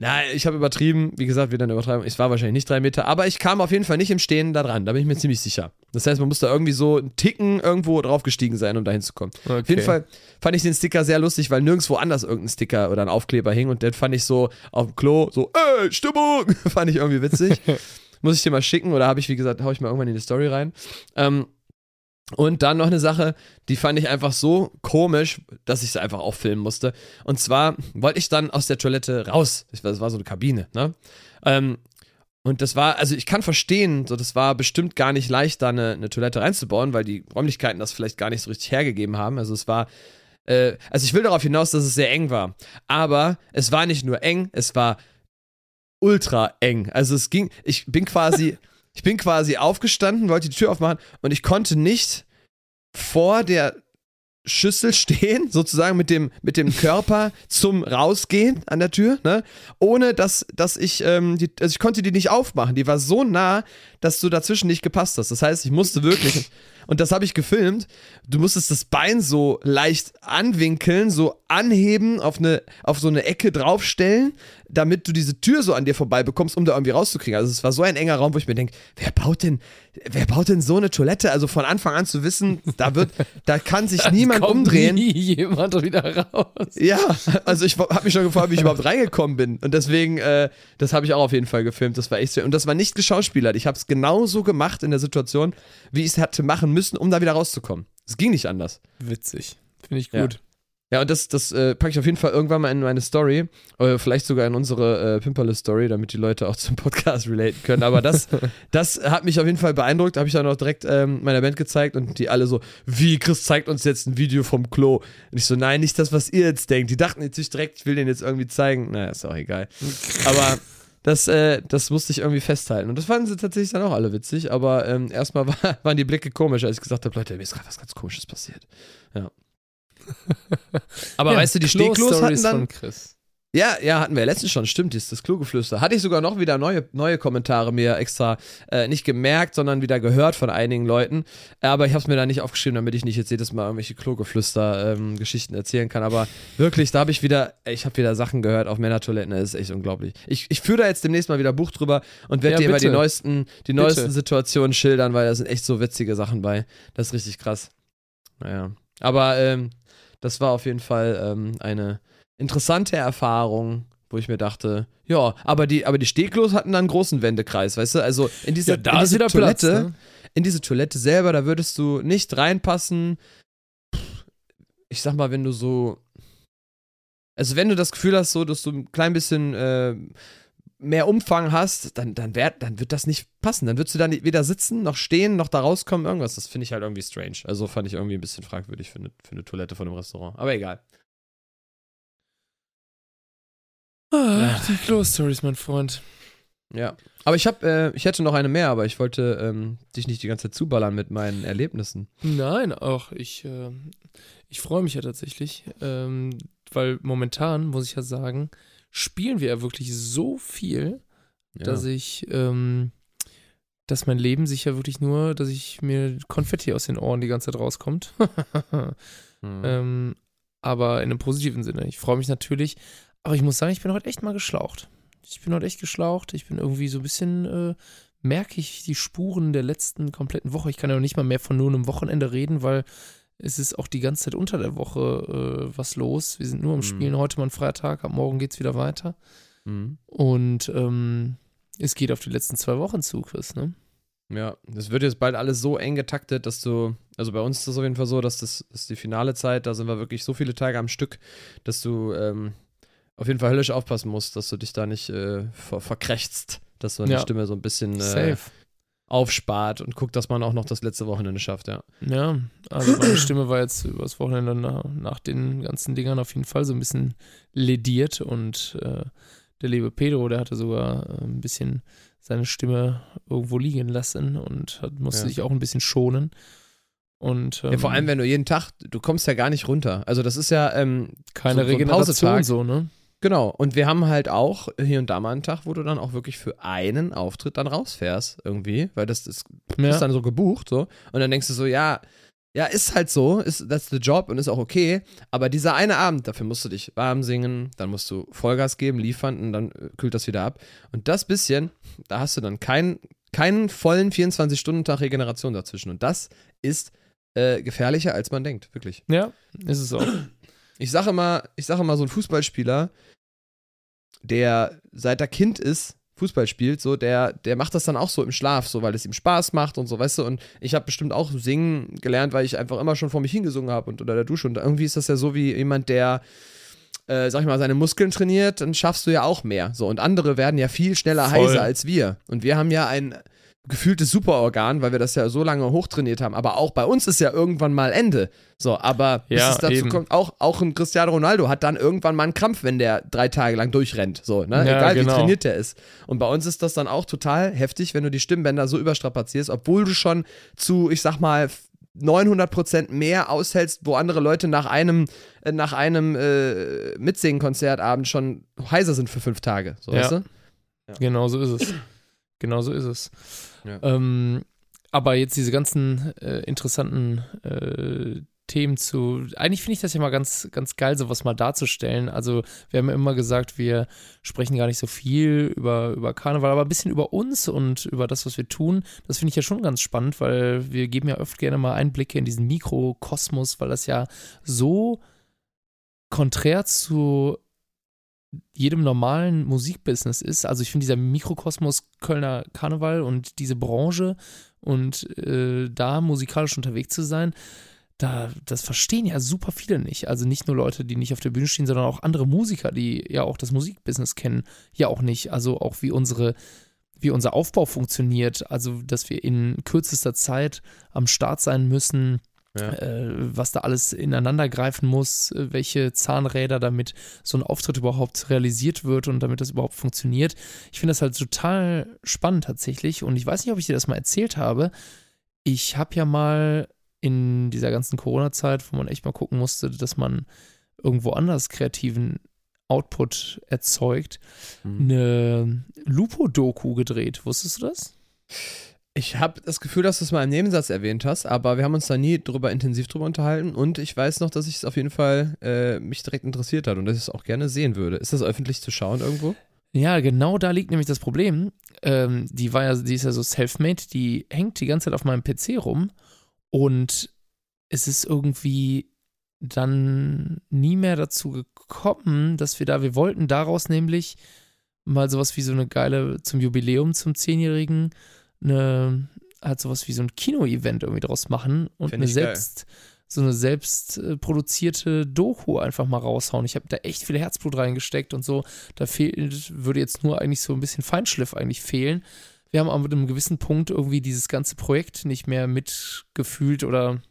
Nein, ich habe übertrieben, wie gesagt, wieder eine Übertreibung. Es war wahrscheinlich nicht drei Meter, aber ich kam auf jeden Fall nicht im Stehen da dran, da bin ich mir ziemlich sicher. Das heißt, man muss da irgendwie so einen Ticken irgendwo draufgestiegen sein, um da hinzukommen. Okay. Auf jeden Fall fand ich den Sticker sehr lustig, weil nirgendwo anders irgendein Sticker oder ein Aufkleber hing und den fand ich so auf dem Klo so, ey, Stimmung, fand ich irgendwie witzig. Muss ich dir mal schicken oder habe ich, wie gesagt, hau ich mal irgendwann in die Story rein. Ähm, und dann noch eine Sache, die fand ich einfach so komisch, dass ich sie einfach auch filmen musste. Und zwar wollte ich dann aus der Toilette raus. Das war so eine Kabine, ne? Ähm, und das war, also ich kann verstehen, so das war bestimmt gar nicht leicht, da eine, eine Toilette reinzubauen, weil die Räumlichkeiten das vielleicht gar nicht so richtig hergegeben haben. Also es war, äh, also ich will darauf hinaus, dass es sehr eng war. Aber es war nicht nur eng, es war ultra eng. Also es ging, ich bin quasi, ich bin quasi aufgestanden, wollte die Tür aufmachen und ich konnte nicht vor der Schüssel stehen, sozusagen mit dem, mit dem Körper zum Rausgehen an der Tür, ne? Ohne dass, dass ich, ähm, die, also ich konnte die nicht aufmachen. Die war so nah, dass du dazwischen nicht gepasst hast. Das heißt, ich musste wirklich, und das habe ich gefilmt, du musstest das Bein so leicht anwinkeln, so anheben, auf, eine, auf so eine Ecke draufstellen, damit du diese Tür so an dir vorbei bekommst, um da irgendwie rauszukriegen. Also es war so ein enger Raum, wo ich mir denke, wer baut denn, wer baut denn so eine Toilette? Also von Anfang an zu wissen, da wird, da kann sich niemand Kommt umdrehen. Nie jemand wieder raus. Ja, also ich habe mich schon gefragt, wie ich überhaupt reingekommen bin. Und deswegen, äh, das habe ich auch auf jeden Fall gefilmt. Das war echt so. Und das war nicht geschauspielert. Ich habe es genauso gemacht in der Situation, wie ich es hätte machen müssen, um da wieder rauszukommen. Es ging nicht anders. Witzig. Finde ich gut. Ja, und das, das äh, packe ich auf jeden Fall irgendwann mal in meine Story. Oder vielleicht sogar in unsere äh, Pimperle-Story, damit die Leute auch zum Podcast relaten können. Aber das, das hat mich auf jeden Fall beeindruckt. Habe ich dann auch direkt ähm, meiner Band gezeigt und die alle so, wie, Chris zeigt uns jetzt ein Video vom Klo. Und ich so, nein, nicht das, was ihr jetzt denkt. Die dachten jetzt nicht direkt, ich will den jetzt irgendwie zeigen. Naja, ist auch egal. Aber das, äh, das musste ich irgendwie festhalten. Und das fanden sie tatsächlich dann auch alle witzig. Aber ähm, erstmal war, waren die Blicke komisch, als ich gesagt habe, Leute, mir ist gerade was ganz Komisches passiert. Ja. Aber Ja, weißt du, die Klo-Stories dann. von Chris. Ja, ja, hatten wir letztens schon, stimmt, ist das Klugeflüster. Hatte ich sogar noch wieder neue, neue Kommentare mir extra äh, nicht gemerkt, sondern wieder gehört von einigen Leuten. Aber ich habe es mir da nicht aufgeschrieben, damit ich nicht jetzt jedes Mal irgendwelche Klugeflüster-Geschichten erzählen kann. Aber wirklich, da habe ich wieder, ich habe wieder Sachen gehört auf Männertoiletten, das ist echt unglaublich. Ich, ich führe da jetzt demnächst mal wieder Buch drüber und werde Ja, dir immer bitte. die neuesten, die Bitte. neuesten Situationen schildern, weil da sind echt so witzige Sachen bei. Das ist richtig krass. Naja. Aber ähm, das war auf jeden Fall ähm, eine interessante Erfahrung, wo ich mir dachte, ja, aber die, aber die Steglos hatten dann einen großen Wendekreis, weißt du? Also in diese, Ja, in diese Toilette, Platz. Ne? in diese Toilette selber, da würdest du nicht reinpassen. Ich sag mal, wenn du so. Also wenn du das Gefühl hast, so, dass du ein klein bisschen äh, mehr Umfang hast, dann, dann, wär, dann wird das nicht passen. Dann würdest du dann weder sitzen, noch stehen, noch da rauskommen, irgendwas. Das finde ich halt irgendwie strange. Also fand ich irgendwie ein bisschen fragwürdig für eine, für eine Toilette von einem Restaurant. Aber egal. Ah, die Klo-Stories, mein Freund. Ja. Aber ich habe, äh, ich hätte noch eine mehr, aber ich wollte ähm, dich nicht die ganze Zeit zuballern mit meinen Erlebnissen. Nein, auch ich, äh, ich freue mich ja tatsächlich, ähm, weil momentan, muss ich ja sagen, spielen wir ja wirklich so viel, Ja. dass ich, ähm, dass mein Leben sich ja wirklich nur, dass ich mir Konfetti aus den Ohren die ganze Zeit rauskommt. Hm. ähm, aber in einem positiven Sinne. Ich freue mich natürlich, aber ich muss sagen, ich bin heute echt mal geschlaucht. Ich bin heute echt geschlaucht. Ich bin irgendwie so ein bisschen, äh, merke ich die Spuren der letzten kompletten Woche. Ich kann ja noch nicht mal mehr von nur einem Wochenende reden, weil es ist auch die ganze Zeit unter der Woche äh, was los. Wir sind nur am Mhm. Spielen. Heute mal ein Freitag, ab morgen geht es wieder weiter. Mhm. Und ähm, es geht auf die letzten zwei Wochen zu, Chris, ne? Ja, das wird jetzt bald alles so eng getaktet, dass du, also bei uns ist das auf jeden Fall so, dass das, ist die finale Zeit, da sind wir wirklich so viele Tage am Stück, dass du ähm, auf jeden Fall höllisch aufpassen musst, dass du dich da nicht äh, ver verkrächzt, dass man Ja. die Stimme so ein bisschen äh, Safe. Aufspart und guckt, dass man auch noch das letzte Wochenende schafft, ja. Ja, also meine Stimme war jetzt übers Wochenende nach, nach den ganzen Dingern auf jeden Fall so ein bisschen lediert und äh, der liebe Pedro, der hatte sogar äh, ein bisschen seine Stimme irgendwo liegen lassen und hat, musste Ja. sich auch ein bisschen schonen. Und ähm, ja. Vor allem, wenn du jeden Tag, du kommst ja gar nicht runter. Also das ist ja, ähm, keine so- Regeneration so, ne? Genau, und wir haben halt auch hier und da mal einen Tag, wo du dann auch wirklich für einen Auftritt dann rausfährst, irgendwie, weil das ist, Ja. ist dann so gebucht, so. Und dann denkst du so, ja, ja, ist halt so, ist that's the job und ist auch okay, aber dieser eine Abend, dafür musst du dich warm singen, dann musst du Vollgas geben, liefern und dann äh, kühlt das wieder ab. Und das bisschen, da hast du dann keinen, keinen vollen 24-Stunden-Tag Regeneration dazwischen. Und das ist äh, gefährlicher, als man denkt, wirklich. Ja, ist es auch. Ich sage immer, ich sage immer, so ein Fußballspieler, der seit er Kind ist, Fußball spielt, so, der, der macht das dann auch so im Schlaf, so, weil es ihm Spaß macht und so, weißt du, und ich habe bestimmt auch singen gelernt, weil ich einfach immer schon vor mich hingesungen habe und unter der Dusche. Und irgendwie ist das ja so wie jemand, der, äh, sag ich mal, seine Muskeln trainiert, dann schaffst du ja auch mehr, so, und andere werden ja viel schneller Voll. heiser als wir. Und wir haben ja ein gefühltes Superorgan, weil wir das ja so lange hochtrainiert haben, aber auch bei uns ist ja irgendwann mal Ende, so, aber bis Ja, es dazu eben. kommt, auch, auch ein Cristiano Ronaldo hat dann irgendwann mal einen Krampf, wenn der drei Tage lang durchrennt. So, ne? Ja, Egal genau. wie trainiert der ist. Und bei uns ist das dann auch total heftig, wenn du die Stimmbänder so überstrapazierst, obwohl du schon zu, ich sag mal, 900% mehr aushältst, wo andere Leute nach einem, äh, nach einem äh, Mitsingen-Konzertabend schon heiser sind für fünf Tage. So, Ja. weißt du? Genau so ist es. Genau so ist es. Ja. Ähm, aber jetzt diese ganzen äh, interessanten äh, Themen zu. Eigentlich finde ich das ja mal ganz, ganz geil, sowas mal darzustellen. Also, wir haben ja immer gesagt, wir sprechen gar nicht so viel über, über Karneval, aber ein bisschen über uns und über das, was wir tun. Das finde ich ja schon ganz spannend, weil wir geben ja öfter gerne mal Einblicke in diesen Mikrokosmos, weil das ja so konträr zu jedem normalen Musikbusiness ist. Also ich finde dieser Mikrokosmos Kölner Karneval und diese Branche und äh, da musikalisch unterwegs zu sein, da, das verstehen ja super viele nicht. Also nicht nur Leute, die nicht auf der Bühne stehen, sondern auch andere Musiker, die ja auch das Musikbusiness kennen, ja auch nicht. Also auch wie unsere, wie unser Aufbau funktioniert. Also dass wir in kürzester Zeit am Start sein müssen, Ja. äh, was da alles ineinander greifen muss, äh, welche Zahnräder, damit so ein Auftritt überhaupt realisiert wird und damit das überhaupt funktioniert. Ich finde das halt total spannend tatsächlich und ich weiß nicht, ob ich dir das mal erzählt habe. Ich habe ja mal in dieser ganzen Corona-Zeit, wo man echt mal gucken musste, dass man irgendwo anders kreativen Output erzeugt, Mhm. eine Lupo-Doku gedreht. Wusstest du das? Ich habe das Gefühl, dass du es mal im Nebensatz erwähnt hast, aber wir haben uns da nie drüber intensiv drüber unterhalten und ich weiß noch, dass ich es auf jeden Fall äh, mich direkt interessiert hat und dass ich es auch gerne sehen würde. Ist das öffentlich zu schauen irgendwo? Ja, genau da liegt nämlich das Problem. Ähm, die war ja, die ist ja so self-made, die hängt die ganze Zeit auf meinem PC rum und es ist irgendwie dann nie mehr dazu gekommen, dass wir da, wir wollten daraus nämlich mal sowas wie so eine geile, zum Jubiläum, zum Zehnjährigen, eine, halt sowas wie so ein Kino-Event irgendwie draus machen und Find eine geil. selbst, so eine selbst äh, produzierte Doku einfach mal raushauen. Ich habe da echt viel Herzblut reingesteckt und so. Da fehlt, würde jetzt nur eigentlich so ein bisschen Feinschliff eigentlich fehlen. Wir haben aber mit einem gewissen Punkt irgendwie dieses ganze Projekt nicht mehr mitgefühlt oder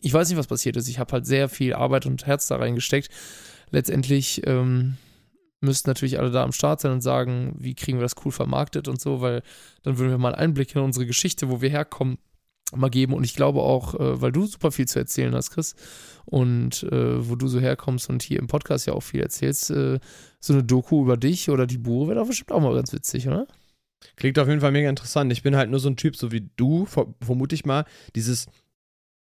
ich weiß nicht, was passiert ist. Ich habe halt sehr viel Arbeit und Herz da reingesteckt. Letztendlich ähm, müssten natürlich alle da am Start sein und sagen, wie kriegen wir das cool vermarktet und so, weil dann würden wir mal einen Einblick in unsere Geschichte, wo wir herkommen, mal geben. Und ich glaube auch, äh, weil du super viel zu erzählen hast, Chris, und äh, wo du so herkommst und hier im Podcast ja auch viel erzählst, äh, so eine Doku über dich oder die Bure wäre doch bestimmt auch mal ganz witzig, oder? Klingt auf jeden Fall mega interessant. Ich bin halt nur so ein Typ, so wie du, vermute ich mal, dieses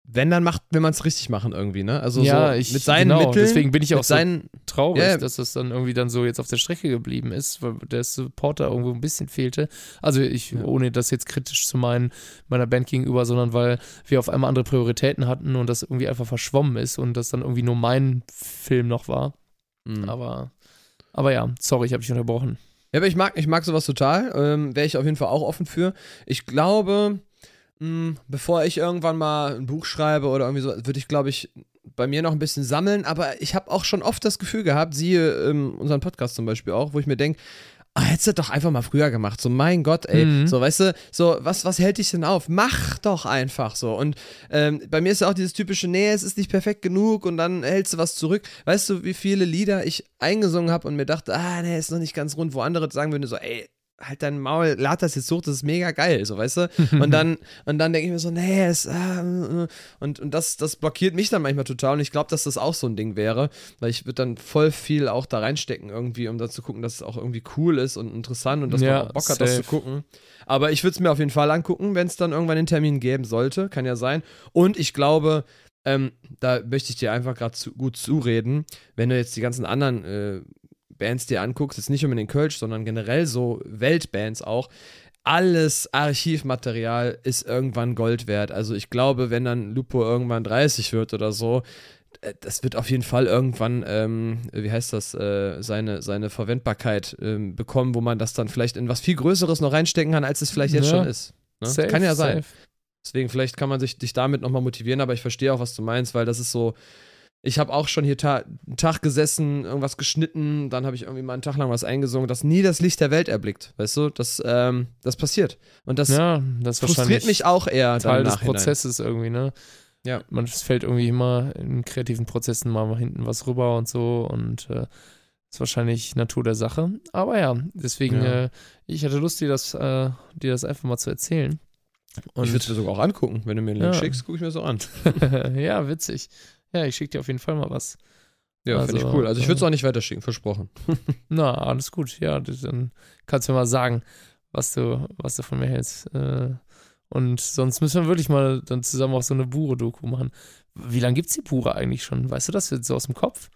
wenn, dann macht, will man es richtig machen irgendwie, ne? Also ja, so ich, mit seinen genau, Mitteln. Deswegen bin ich auch so seinen, traurig, Ja. dass das dann irgendwie dann so jetzt auf der Strecke geblieben ist, weil der Supporter irgendwo ein bisschen fehlte. Also ich, Ja. ohne das jetzt kritisch zu meinen, meiner Band gegenüber, sondern weil wir auf einmal andere Prioritäten hatten und das irgendwie einfach verschwommen ist und das dann irgendwie nur mein Film noch war. Mhm. Aber, aber ja, sorry, ich habe dich unterbrochen. Ja, aber ich mag, ich mag sowas total. Ähm, Wäre ich auf jeden Fall auch offen für. Ich glaube, mh, bevor ich irgendwann mal ein Buch schreibe oder irgendwie so, würde ich, glaube ich, bei mir noch ein bisschen sammeln. Aber ich habe auch schon oft das Gefühl gehabt, siehe ähm, unseren Podcast zum Beispiel auch, wo ich mir denke, ah, hättest du doch einfach mal früher gemacht. So, mein Gott, ey. Mhm. So, weißt du, so, was, was hält dich denn auf? Mach doch einfach so. Und ähm, bei mir ist ja auch dieses typische, nee, es ist nicht perfekt genug und dann hältst du was zurück. Weißt du, wie viele Lieder ich eingesungen habe und mir dachte, ah, nee, ist noch nicht ganz rund, wo andere sagen würden, so, ey, halt dein Maul, lad das jetzt hoch, das ist mega geil, so, weißt du? Und dann, und dann denke ich mir so, nee, es, äh, und, und das, das blockiert mich dann manchmal total und ich glaube, dass das auch so ein Ding wäre, weil ich würde dann voll viel auch da reinstecken irgendwie, um da zu gucken, dass es auch irgendwie cool ist und interessant und dass Ja, man auch Bock hat, das zu safe. gucken. Aber ich würde es mir auf jeden Fall angucken, wenn es dann irgendwann den Termin geben sollte, kann ja sein. Und ich glaube, ähm, da möchte ich dir einfach gerade zu, gut zureden, wenn du jetzt die ganzen anderen äh, Bands dir anguckst, jetzt nicht unbedingt Kölsch, sondern generell so Weltbands auch, alles Archivmaterial ist irgendwann Gold wert. Also ich glaube, wenn dann Lupo irgendwann 30 wird oder so, äh, das wird auf jeden Fall irgendwann, ähm, wie heißt das, äh, seine, seine Verwendbarkeit ähm, bekommen, wo man das dann vielleicht in was viel Größeres noch reinstecken kann, als es vielleicht jetzt Ja. schon ist. Ne? Safe, kann ja sein. safe. Deswegen, vielleicht kann man sich dich damit nochmal motivieren, aber ich verstehe auch, was du meinst, weil das ist so. Ich habe auch schon hier ta einen Tag gesessen, irgendwas geschnitten, dann habe ich irgendwie mal einen Tag lang was eingesungen, das nie das Licht der Welt erblickt. Weißt du, das, ähm, das passiert. Und das Ja, das frustriert mich auch eher. Teil des. Prozesses irgendwie, ne? Ja. Man fällt irgendwie immer in kreativen Prozessen mal hinten was rüber und so und äh, ist wahrscheinlich Natur der Sache. Aber ja, deswegen, Ja. Äh, ich hatte Lust, dir das, äh, dir das einfach mal zu erzählen. Und ich würde es mir sogar auch angucken. Wenn du mir einen Link Ja. schickst, gucke ich mir so an. ja, witzig. Ja, ich schicke dir auf jeden Fall mal was. Ja, finde ich Also, cool. Also ich würde es äh, auch nicht weiterschicken, versprochen. Na, alles gut. Ja, dann kannst du mir mal sagen, was du, was du von mir hältst. Äh, und sonst müssen wir wirklich mal dann zusammen auch so eine Bure-Doku machen. Wie lange gibt es die Bure eigentlich schon? Weißt du das jetzt so aus dem Kopf?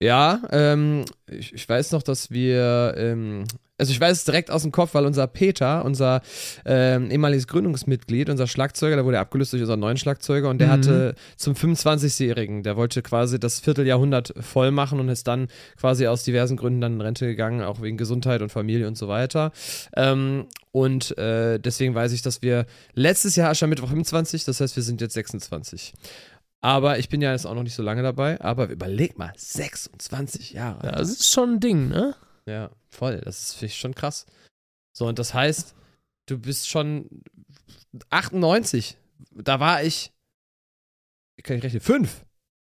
Ja, ähm, ich, ich weiß noch, dass wir, ähm, also ich weiß es direkt aus dem Kopf, weil unser Peter, unser ähm, ehemaliges Gründungsmitglied, unser Schlagzeuger, der wurde abgelöst durch unseren neuen Schlagzeuger und der Mhm. hatte zum 25-Jährigen, der wollte quasi das Vierteljahrhundert voll machen und ist dann quasi aus diversen Gründen dann in Rente gegangen, auch wegen Gesundheit und Familie und so weiter. Ähm, und äh, deswegen weiß ich, dass wir letztes Jahr Aschermittwoch 25, das heißt, wir sind jetzt 26. Aber ich bin ja jetzt auch noch nicht so lange dabei. Aber überleg mal, 26 Jahre. Ja, das ist schon ein Ding, ne? Ja, voll. Das ist finde ich schon krass. So, und das heißt, du bist schon 98. Da war ich, wie kann ich rechnen, fünf.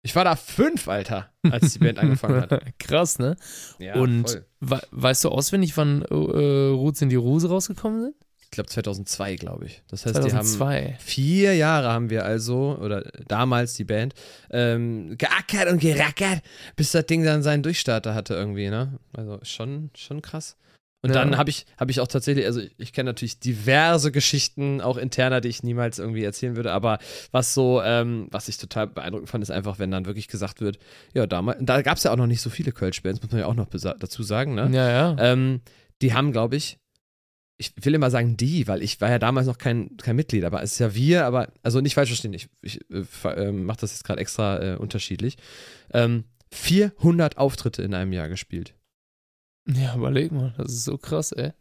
Ich war da fünf, Alter, als die Band angefangen hat. Krass, ne? Ja, Und voll. we weißt du auswendig, wann äh, Roots in die Rose rausgekommen sind? Ich glaube 2002, glaube ich. Das heißt, die haben 2002. vier Jahre haben wir also, oder damals die Band, ähm, geackert und gerackert, bis das Ding dann seinen Durchstarter hatte irgendwie, ne? Also schon, schon krass. Und Ja. dann habe ich, hab ich auch tatsächlich, also ich, ich kenne natürlich diverse Geschichten, auch interner, die ich niemals irgendwie erzählen würde, aber was so, ähm, was ich total beeindruckend fand, ist einfach, wenn dann wirklich gesagt wird, ja, damals, da gab es ja auch noch nicht so viele Kölsch-Bands, muss man ja auch noch dazu sagen, ne? Ja, ja. Ähm, die haben, glaube ich, ich will immer sagen die, weil ich war ja damals noch kein, kein Mitglied, aber es ist ja wir, aber, also nicht falsch verstehen, ich, ich äh, ähm, mache das jetzt gerade extra äh, unterschiedlich. Ähm, 400 Auftritte in einem Jahr gespielt. Ja, überleg mal, das ist so krass, ey.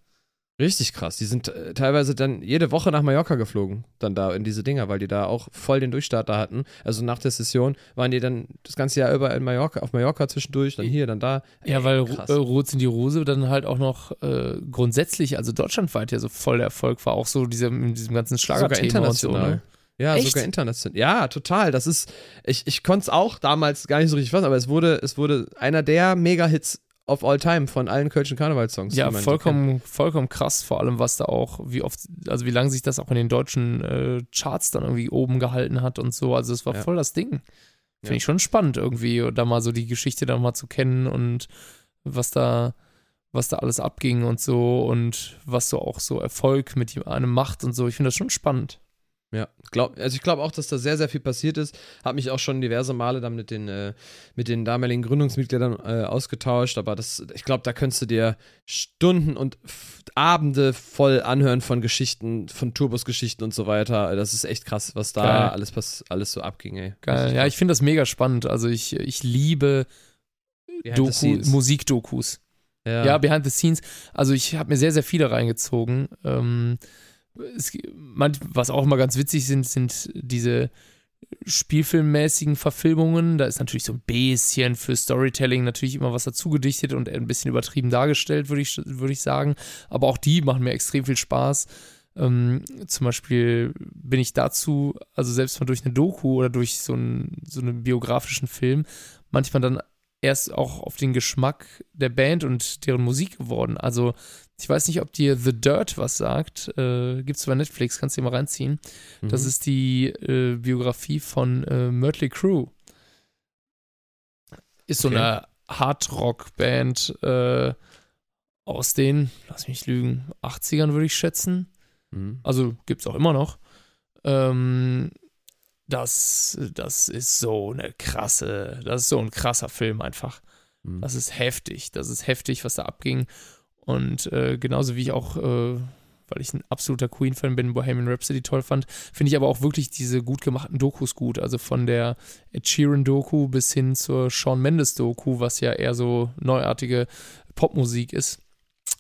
Richtig krass. Die sind äh, teilweise dann jede Woche nach Mallorca geflogen, dann da in diese Dinger, weil die da auch voll den Durchstart da hatten. Also nach der Session waren die dann das ganze Jahr über in Mallorca, auf Mallorca zwischendurch, dann hier, dann da. Ja, Ey, weil krass. äh, Rot sind die Rose dann halt auch noch äh, grundsätzlich, also deutschlandweit ja so voll der Erfolg war, auch so diese, mit diesem ganzen sogar Schlagerthema und so. international. Ne? Ja, Echt? sogar international. Ja, total. Das ist, ich, ich konnte es auch damals gar nicht so richtig fassen, aber es wurde, es wurde einer der Mega-Hits of all time von allen Kölschen Karnevalssongs. Ja, kennt. vollkommen, vollkommen krass, vor allem was da auch, wie oft, also wie lange sich das auch in den deutschen äh, Charts dann irgendwie oben gehalten hat und so. Also es war Ja. voll das Ding. Finde Ja. ich schon spannend irgendwie, da mal so die Geschichte dann mal zu kennen und was da, was da alles abging und so und was so auch so Erfolg mit einem macht und so. Ich finde das schon spannend. Ja, glaub, also ich glaube auch, dass da sehr, sehr viel passiert ist. Habe mich auch schon diverse Male dann mit den, äh, mit den damaligen Gründungsmitgliedern äh, ausgetauscht, aber das, ich glaube, da könntest du dir Stunden und Abende voll anhören von Geschichten, von Turbos-Geschichten und so weiter. Das ist echt krass, was da Geil. alles, pass alles so abging, ey. Geil. Ja, ich finde das mega spannend. Also ich, ich liebe Doku. Musikdokus. Ja. Behind the Scenes. Also ich habe mir sehr, sehr viele reingezogen. Ähm, es, was auch immer ganz witzig sind, sind diese spielfilmmäßigen Verfilmungen. Da ist natürlich so ein bisschen für Storytelling natürlich immer was dazu gedichtet und ein bisschen übertrieben dargestellt, würde ich, würde ich sagen. Aber auch die machen mir extrem viel Spaß. Ähm, zum Beispiel bin ich dazu, also selbst mal durch eine Doku oder durch so einen, so einen biografischen Film, manchmal dann erst auch auf den Geschmack der Band und deren Musik geworden. Also ich weiß nicht, ob dir The Dirt was sagt. Äh, Gibt es bei Netflix, kannst du dir mal reinziehen. Das Mhm. ist die äh, Biografie von äh, Mötley Crüe. Ist so Okay. eine Hardrock-Band äh, aus den, lass mich lügen, 80ern würde ich schätzen. Mhm. Also gibt es auch immer noch. Ähm, das, das ist so eine krasse, das ist so ein krasser Film einfach. Mhm. Das ist heftig. Das ist heftig, was da abging. Und äh, genauso wie ich auch, äh, weil ich ein absoluter Queen-Fan bin, Bohemian Rhapsody toll fand, finde ich aber auch wirklich diese gut gemachten Dokus gut. Also von der Ed Sheeran-Doku bis hin zur Shawn Mendes-Doku, was ja eher so neuartige Popmusik ist.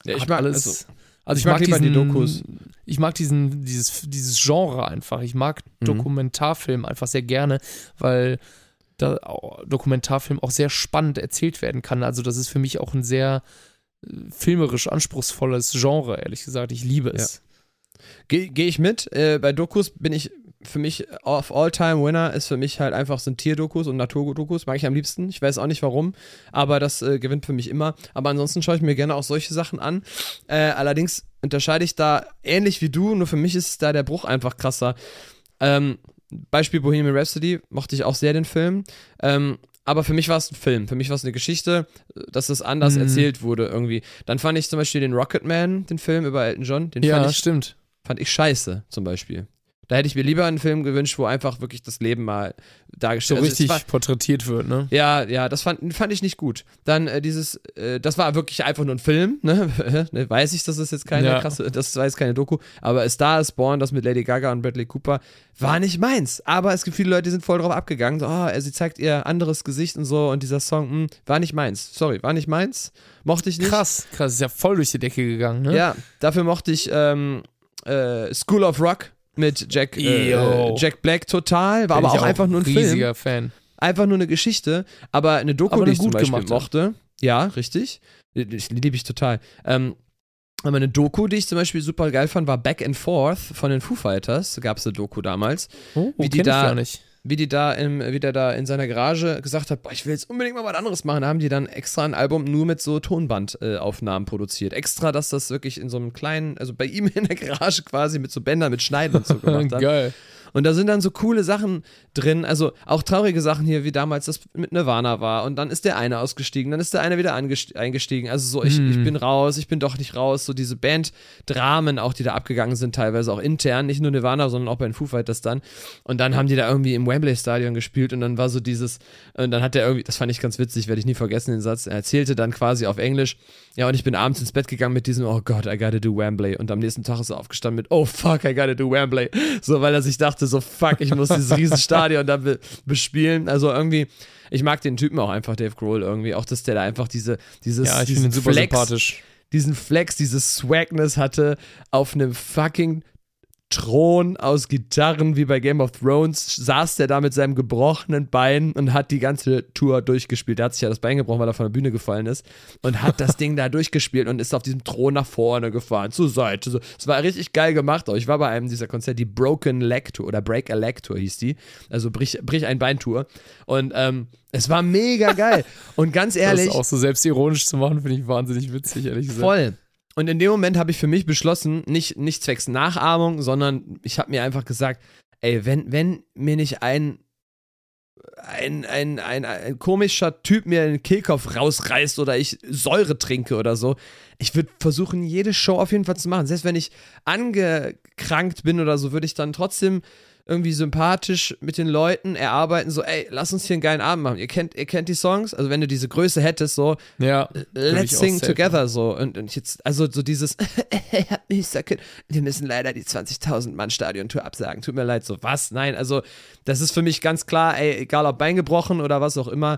Ja, ich mag alles. also, Also ich ich, mag mag, diesen, die Dokus. Ich mag diesen, dieses, dieses Genre einfach. Ich mag Mhm. Dokumentarfilm einfach sehr gerne, weil da Dokumentarfilm auch sehr spannend erzählt werden kann. Also das ist für mich auch ein sehr filmerisch anspruchsvolles Genre, ehrlich gesagt. Ich liebe es. Gehe geh ich mit. Äh, bei Dokus bin ich für mich auf All-Time-Winner ist für mich halt einfach sind Tierdokus und Naturdokus. Mag ich am liebsten. Ich weiß auch nicht warum, aber das äh, gewinnt für mich immer. Aber ansonsten schaue ich mir gerne auch solche Sachen an. Äh, allerdings unterscheide ich da ähnlich wie du, nur für mich ist da der Bruch einfach krasser. Ähm, Beispiel Bohemian Rhapsody, mochte ich auch sehr den Film. Ähm, aber für mich war es ein Film, für mich war es eine Geschichte, dass das anders Mhm. erzählt wurde irgendwie. Dann fand ich zum Beispiel den Rocketman, den Film über Elton John, den Ja, fand ich stimmt. fand ich scheiße, zum Beispiel. Da hätte ich mir lieber einen Film gewünscht, wo einfach wirklich das Leben mal So dargestellt also es richtig War, porträtiert wird, ne? ja, ja, das fand, fand ich nicht gut. Dann äh, dieses, äh, das war wirklich einfach nur ein Film, ne? Ne, Weiß ich, das ist jetzt keine Ja. krasse, das war jetzt keine Doku, aber Star is Born, das mit Lady Gaga und Bradley Cooper, war nicht meins. Aber es gibt viele Leute, die sind voll drauf abgegangen, so, oh, sie zeigt ihr anderes Gesicht und so und dieser Song, mh, war nicht meins. Sorry, war nicht meins. Mochte ich nicht. Krass, krass. Ist ja voll durch die Decke gegangen, ne? Ja, dafür mochte ich ähm, äh, School of Rock mit Jack, äh. Jack Black total, war Bin aber ich auch einfach nur ein Film. riesiger Fan. Einfach nur eine Geschichte, aber eine Doku, Aber die ich gut gemachte. mochte. Ja, richtig. Ich liebe ich total. Ähm, aber eine Doku, die ich zum Beispiel super geil fand, war Back and Forth von den Foo Fighters. Gab es eine Doku damals. Oh, Wie die kenn ich da- gar nicht. Wie die da im, wie der da in seiner Garage gesagt hat, boah, ich will jetzt unbedingt mal was anderes machen. Da haben die dann extra ein Album nur mit so Tonbandaufnahmen äh, produziert. Extra, dass das wirklich in so einem kleinen, also bei ihm in der Garage quasi mit so Bändern, mit Schneiden und so gemacht hat. Geil. Und da sind dann so coole Sachen drin, also auch traurige Sachen hier, wie damals das mit Nirvana war. Und dann ist der eine ausgestiegen, dann ist der eine wieder eingestiegen. Also so, ich, Hm. ich bin raus, ich bin doch nicht raus. So diese Band-Dramen auch, die da abgegangen sind, teilweise auch intern, nicht nur Nirvana, sondern auch bei den Foo Fighters dann. Und dann haben die da irgendwie im Wembley-Stadion gespielt und dann war so dieses, und dann hat der irgendwie, das fand ich ganz witzig, werde ich nie vergessen, den Satz, er erzählte dann quasi auf Englisch, ja, und ich bin abends ins Bett gegangen mit diesem, oh Gott, I gotta do Wembley. Und am nächsten Tag ist er aufgestanden mit, oh fuck, I gotta do Wembley. So, weil er sich dachte, so fuck, ich muss dieses riesen Stadion da be bespielen. Also irgendwie, ich mag den Typen auch einfach, Dave Grohl, irgendwie. Auch, dass der da einfach diese, dieses, Ja, diesen Flex, diesen Flex, dieses Swagness hatte, auf einem fucking Thron aus Gitarren wie bei Game of Thrones saß der da mit seinem gebrochenen Bein und hat die ganze Tour durchgespielt. Der hat sich ja das Bein gebrochen, weil er von der Bühne gefallen ist und hat das Ding da durchgespielt und ist auf diesem Thron nach vorne gefahren, zur Seite. Es war richtig geil gemacht. Auch ich war bei einem dieser Konzerte, die Broken Leg Tour oder Break a Leg Tour hieß die. Also brich, brich ein Bein Tour. Und ähm, es war mega geil. Und ganz ehrlich. Das auch so selbstironisch zu machen, finde ich wahnsinnig witzig, ehrlich gesagt. Voll. Und in dem Moment habe ich für mich beschlossen, nicht, nicht zwecks Nachahmung, sondern ich habe mir einfach gesagt, ey, wenn, wenn mir nicht ein, ein, ein, ein, ein komischer Typ mir einen Kehlkopf rausreißt oder ich Säure trinke oder so, ich würde versuchen, jede Show auf jeden Fall zu machen. Selbst wenn ich angekrankt bin oder so, würde ich dann trotzdem irgendwie sympathisch mit den Leuten erarbeiten, so, ey, lass uns hier einen geilen Abend machen. Ihr kennt, ihr kennt die Songs, also wenn du diese Größe hättest, so, Ja. let's ich auch sing together, so. Und, und jetzt, also so dieses, wir müssen leider die 20.000 Mann Stadion-Tour absagen. Tut mir leid, so, was? Nein, also, das ist für mich ganz klar, ey, egal ob Bein gebrochen oder was auch immer,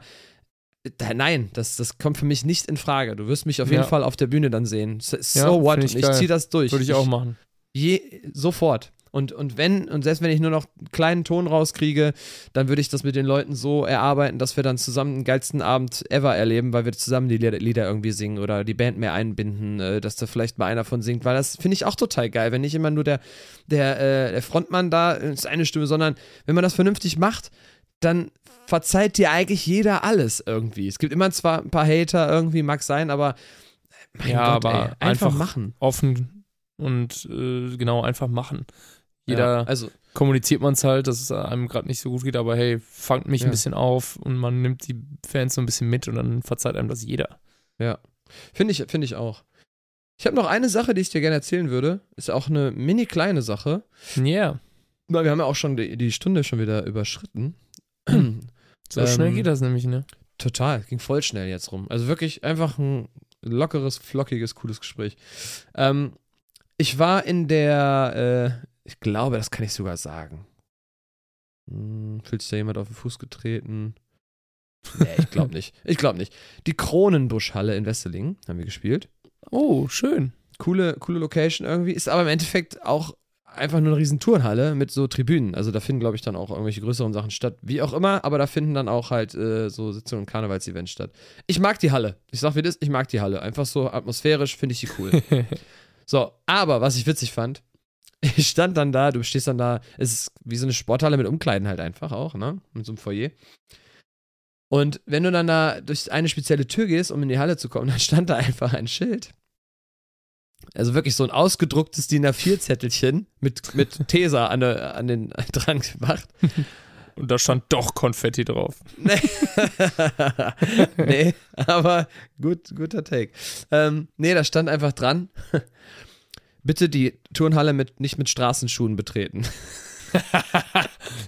nein, das, das kommt für mich nicht in Frage. Du wirst mich auf jeden Ja. Fall auf der Bühne dann sehen. So Ja, what? ich ich ziehe das durch. Würde ich auch machen. Je, sofort. Und, und wenn, und selbst wenn ich nur noch einen kleinen Ton rauskriege, dann würde ich das mit den Leuten so erarbeiten, dass wir dann zusammen den geilsten Abend ever erleben, weil wir zusammen die Lieder, irgendwie singen oder die Band mehr einbinden, äh, dass da vielleicht mal einer von singt, weil das finde ich auch total geil, wenn nicht immer nur der, der, äh, der Frontmann da ist eine Stimme, sondern wenn man das vernünftig macht, dann verzeiht dir eigentlich jeder alles irgendwie. Es gibt immer zwar ein paar Hater irgendwie, mag sein, aber mein Ja, Gott, aber ey, einfach, einfach machen. Offen und äh, genau, einfach machen. Jeder ja, also kommuniziert man es halt, dass es einem gerade nicht so gut geht, aber hey, fangt mich Ja. ein bisschen auf und man nimmt die Fans so ein bisschen mit und dann verzeiht einem das jeder. Finde ich, finde ich auch. Ich habe noch eine Sache, die ich dir gerne erzählen würde. Ist auch eine mini kleine Sache. Ja, Weil wir haben ja auch schon die, die Stunde schon wieder überschritten. so Ähm, schnell geht das nämlich, ne? Total, ging voll schnell jetzt rum. Also wirklich einfach ein lockeres, flockiges, cooles Gespräch. Ähm, ich war in der, äh, ich glaube, das kann ich sogar sagen. Hm, fühlt sich da jemand auf den Fuß getreten? Nee, ich glaube nicht. Ich glaube nicht. Die Kronenbuschhalle in Wesseling haben wir gespielt. Oh, schön. coole, coole Location irgendwie. Ist aber im Endeffekt auch einfach nur eine riesen Turnhalle mit so Tribünen. Also da finden, glaube ich, dann auch irgendwelche größeren Sachen statt. Wie auch immer, aber da finden dann auch halt äh, so Sitzungen und Karnevalsevents statt. Ich mag die Halle. Ich sag wie das, ich mag die Halle. Einfach so atmosphärisch finde ich die cool. so, aber was ich witzig fand, ich stand dann da, du stehst dann da, es ist wie so eine Sporthalle mit Umkleiden halt einfach auch, ne? Mit so einem Foyer. Und wenn du dann da durch eine spezielle Tür gehst, um in die Halle zu kommen, dann stand da einfach ein Schild. Also wirklich so ein ausgedrucktes DIN A4-Zettelchen mit, mit Tesa an, der, an den dran gemacht. Und da stand doch Konfetti drauf. Nee, nee aber gut, guter Take. Ähm, nee, da stand einfach dran. Bitte die Turnhalle mit, nicht mit Straßenschuhen betreten.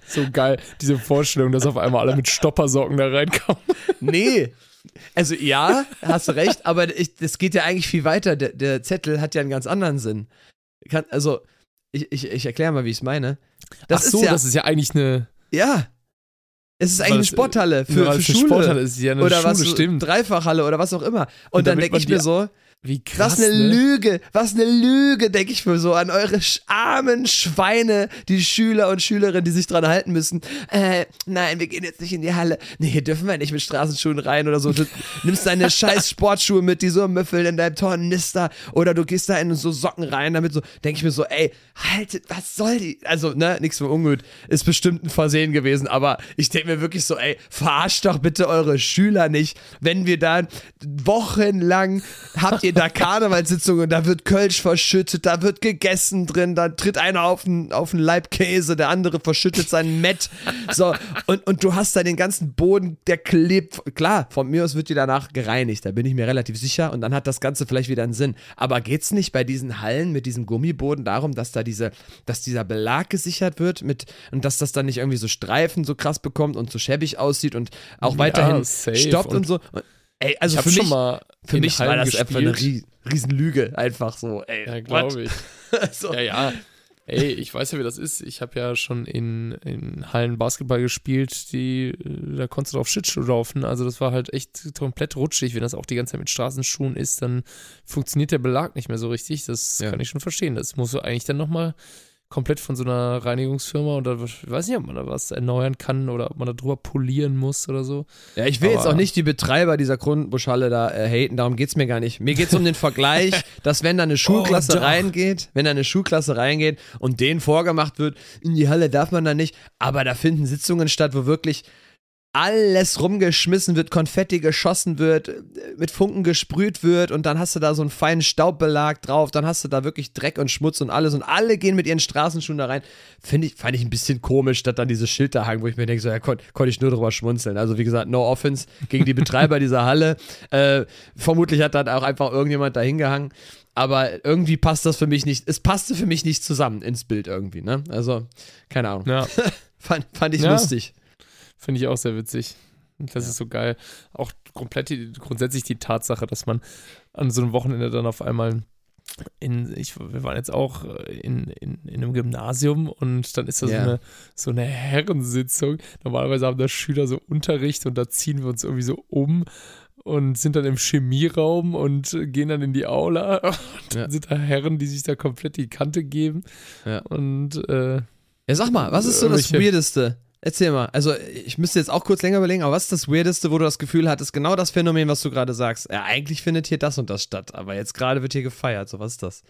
So geil, diese Vorstellung, dass auf einmal alle mit Stoppersocken da reinkommen. Nee. Also ja, hast du recht, aber ich, das geht ja eigentlich viel weiter. Der, der Zettel hat ja einen ganz anderen Sinn. Kann, also, ich, ich, ich erkläre mal, wie ich es meine. Das Ach so, ist ja, das ist ja eigentlich eine, ja. Es ist eigentlich eine es, Sporthalle für, für Schule. Sporthalle ist ja eine oder Schule, was, stimmt. Dreifachhalle oder was auch immer. Und, Und dann denke ich mir so, Wie krass, was eine ne? Lüge, was eine Lüge, denke ich mir so an eure armen Schweine, die Schüler und Schülerinnen, die sich dran halten müssen. Äh, nein, wir gehen jetzt nicht in die Halle. Nee, hier dürfen wir nicht mit Straßenschuhen rein oder so. Du nimmst deine scheiß Sportschuhe mit, die so müffeln in deinem Tornister oder du gehst da in so Socken rein, damit so, denke ich mir so, ey, haltet, was soll die? Also, ne, nichts für ungut. Ist bestimmt ein Versehen gewesen, aber ich denke mir wirklich so, ey, verarscht doch bitte eure Schüler nicht, wenn wir dann wochenlang habt ihr da Karnevalssitzungen, da wird Kölsch verschüttet, da wird gegessen drin, da tritt einer auf einen, auf einen Laib Käse, der andere verschüttet sein Mett. So, und, und du hast da den ganzen Boden, der klebt. Klar, von mir aus wird die danach gereinigt, da bin ich mir relativ sicher und dann hat das Ganze vielleicht wieder einen Sinn. Aber geht's nicht bei diesen Hallen mit diesem Gummiboden darum, dass da diese, dass dieser Belag gesichert wird mit und dass das dann nicht irgendwie so Streifen so krass bekommt und so schäbig aussieht und auch Ja, weiterhin safe. stoppt und, Und so. Und, ey, also für mich, schon mal für mich war das einfach eine gespielt. Rie Riesenlüge, einfach so, ey. Ja, glaube ich. so. Ja, ja. Ey, ich weiß ja, wie das ist. Ich habe ja schon in, in Hallen Basketball gespielt, die, äh, da konntest du auf Schlittschuh laufen. Also das war halt echt komplett rutschig. Wenn das auch die ganze Zeit mit Straßenschuhen ist, dann funktioniert der Belag nicht mehr so richtig. Das Ja. kann ich schon verstehen. Das musst du eigentlich dann nochmal komplett von so einer Reinigungsfirma oder ich weiß nicht, ob man da was erneuern kann oder ob man da drüber polieren muss oder so. Ja, ich will jetzt Aber- auch nicht die Betreiber dieser Grundbuschhalle da äh, haten, darum geht's mir gar nicht. Mir geht's um den Vergleich, dass wenn da eine Schulklasse doch. reingeht, wenn da eine Schulklasse reingeht und denen vorgemacht wird, in die Halle darf man da nicht, aber da finden Sitzungen statt, wo wirklich alles rumgeschmissen wird, Konfetti geschossen wird, mit Funken gesprüht wird und dann hast du da so einen feinen Staubbelag drauf, dann hast du da wirklich Dreck und Schmutz und alles und alle gehen mit ihren Straßenschuhen da rein. Finde ich, fand ich ein bisschen komisch, dass dann diese Schilder hangen, wo ich mir denke, so, ja, kon konnte ich nur drüber schmunzeln. Also wie gesagt, no offense gegen die Betreiber dieser Halle. Äh, vermutlich hat dann auch einfach irgendjemand da hingehangen. Aber irgendwie passt das für mich nicht, es passte für mich nicht zusammen ins Bild irgendwie, ne? Also, keine Ahnung. Ja, Fand, fand ich Ja. lustig. Finde ich auch sehr witzig. Das ist so geil. Auch komplett die, grundsätzlich die Tatsache, dass man an so einem Wochenende dann auf einmal in, ich, wir waren jetzt auch in, in, in einem Gymnasium und dann ist da Ja. so, eine, so eine Herrensitzung. Normalerweise haben da Schüler so Unterricht und da ziehen wir uns irgendwie so um und sind dann im Chemieraum und gehen dann in die Aula. Und dann Ja. sind da Herren, die sich da komplett die Kante geben. Ja. Und äh, Ja, sag mal, was ist so das Weirdeste? Erzähl mal. Also, ich müsste jetzt auch kurz länger überlegen, aber was ist das Weirdeste, wo du das Gefühl hattest, genau das Phänomen, was du gerade sagst? Ja, eigentlich findet hier das und das statt, aber jetzt gerade wird hier gefeiert. So, was ist das?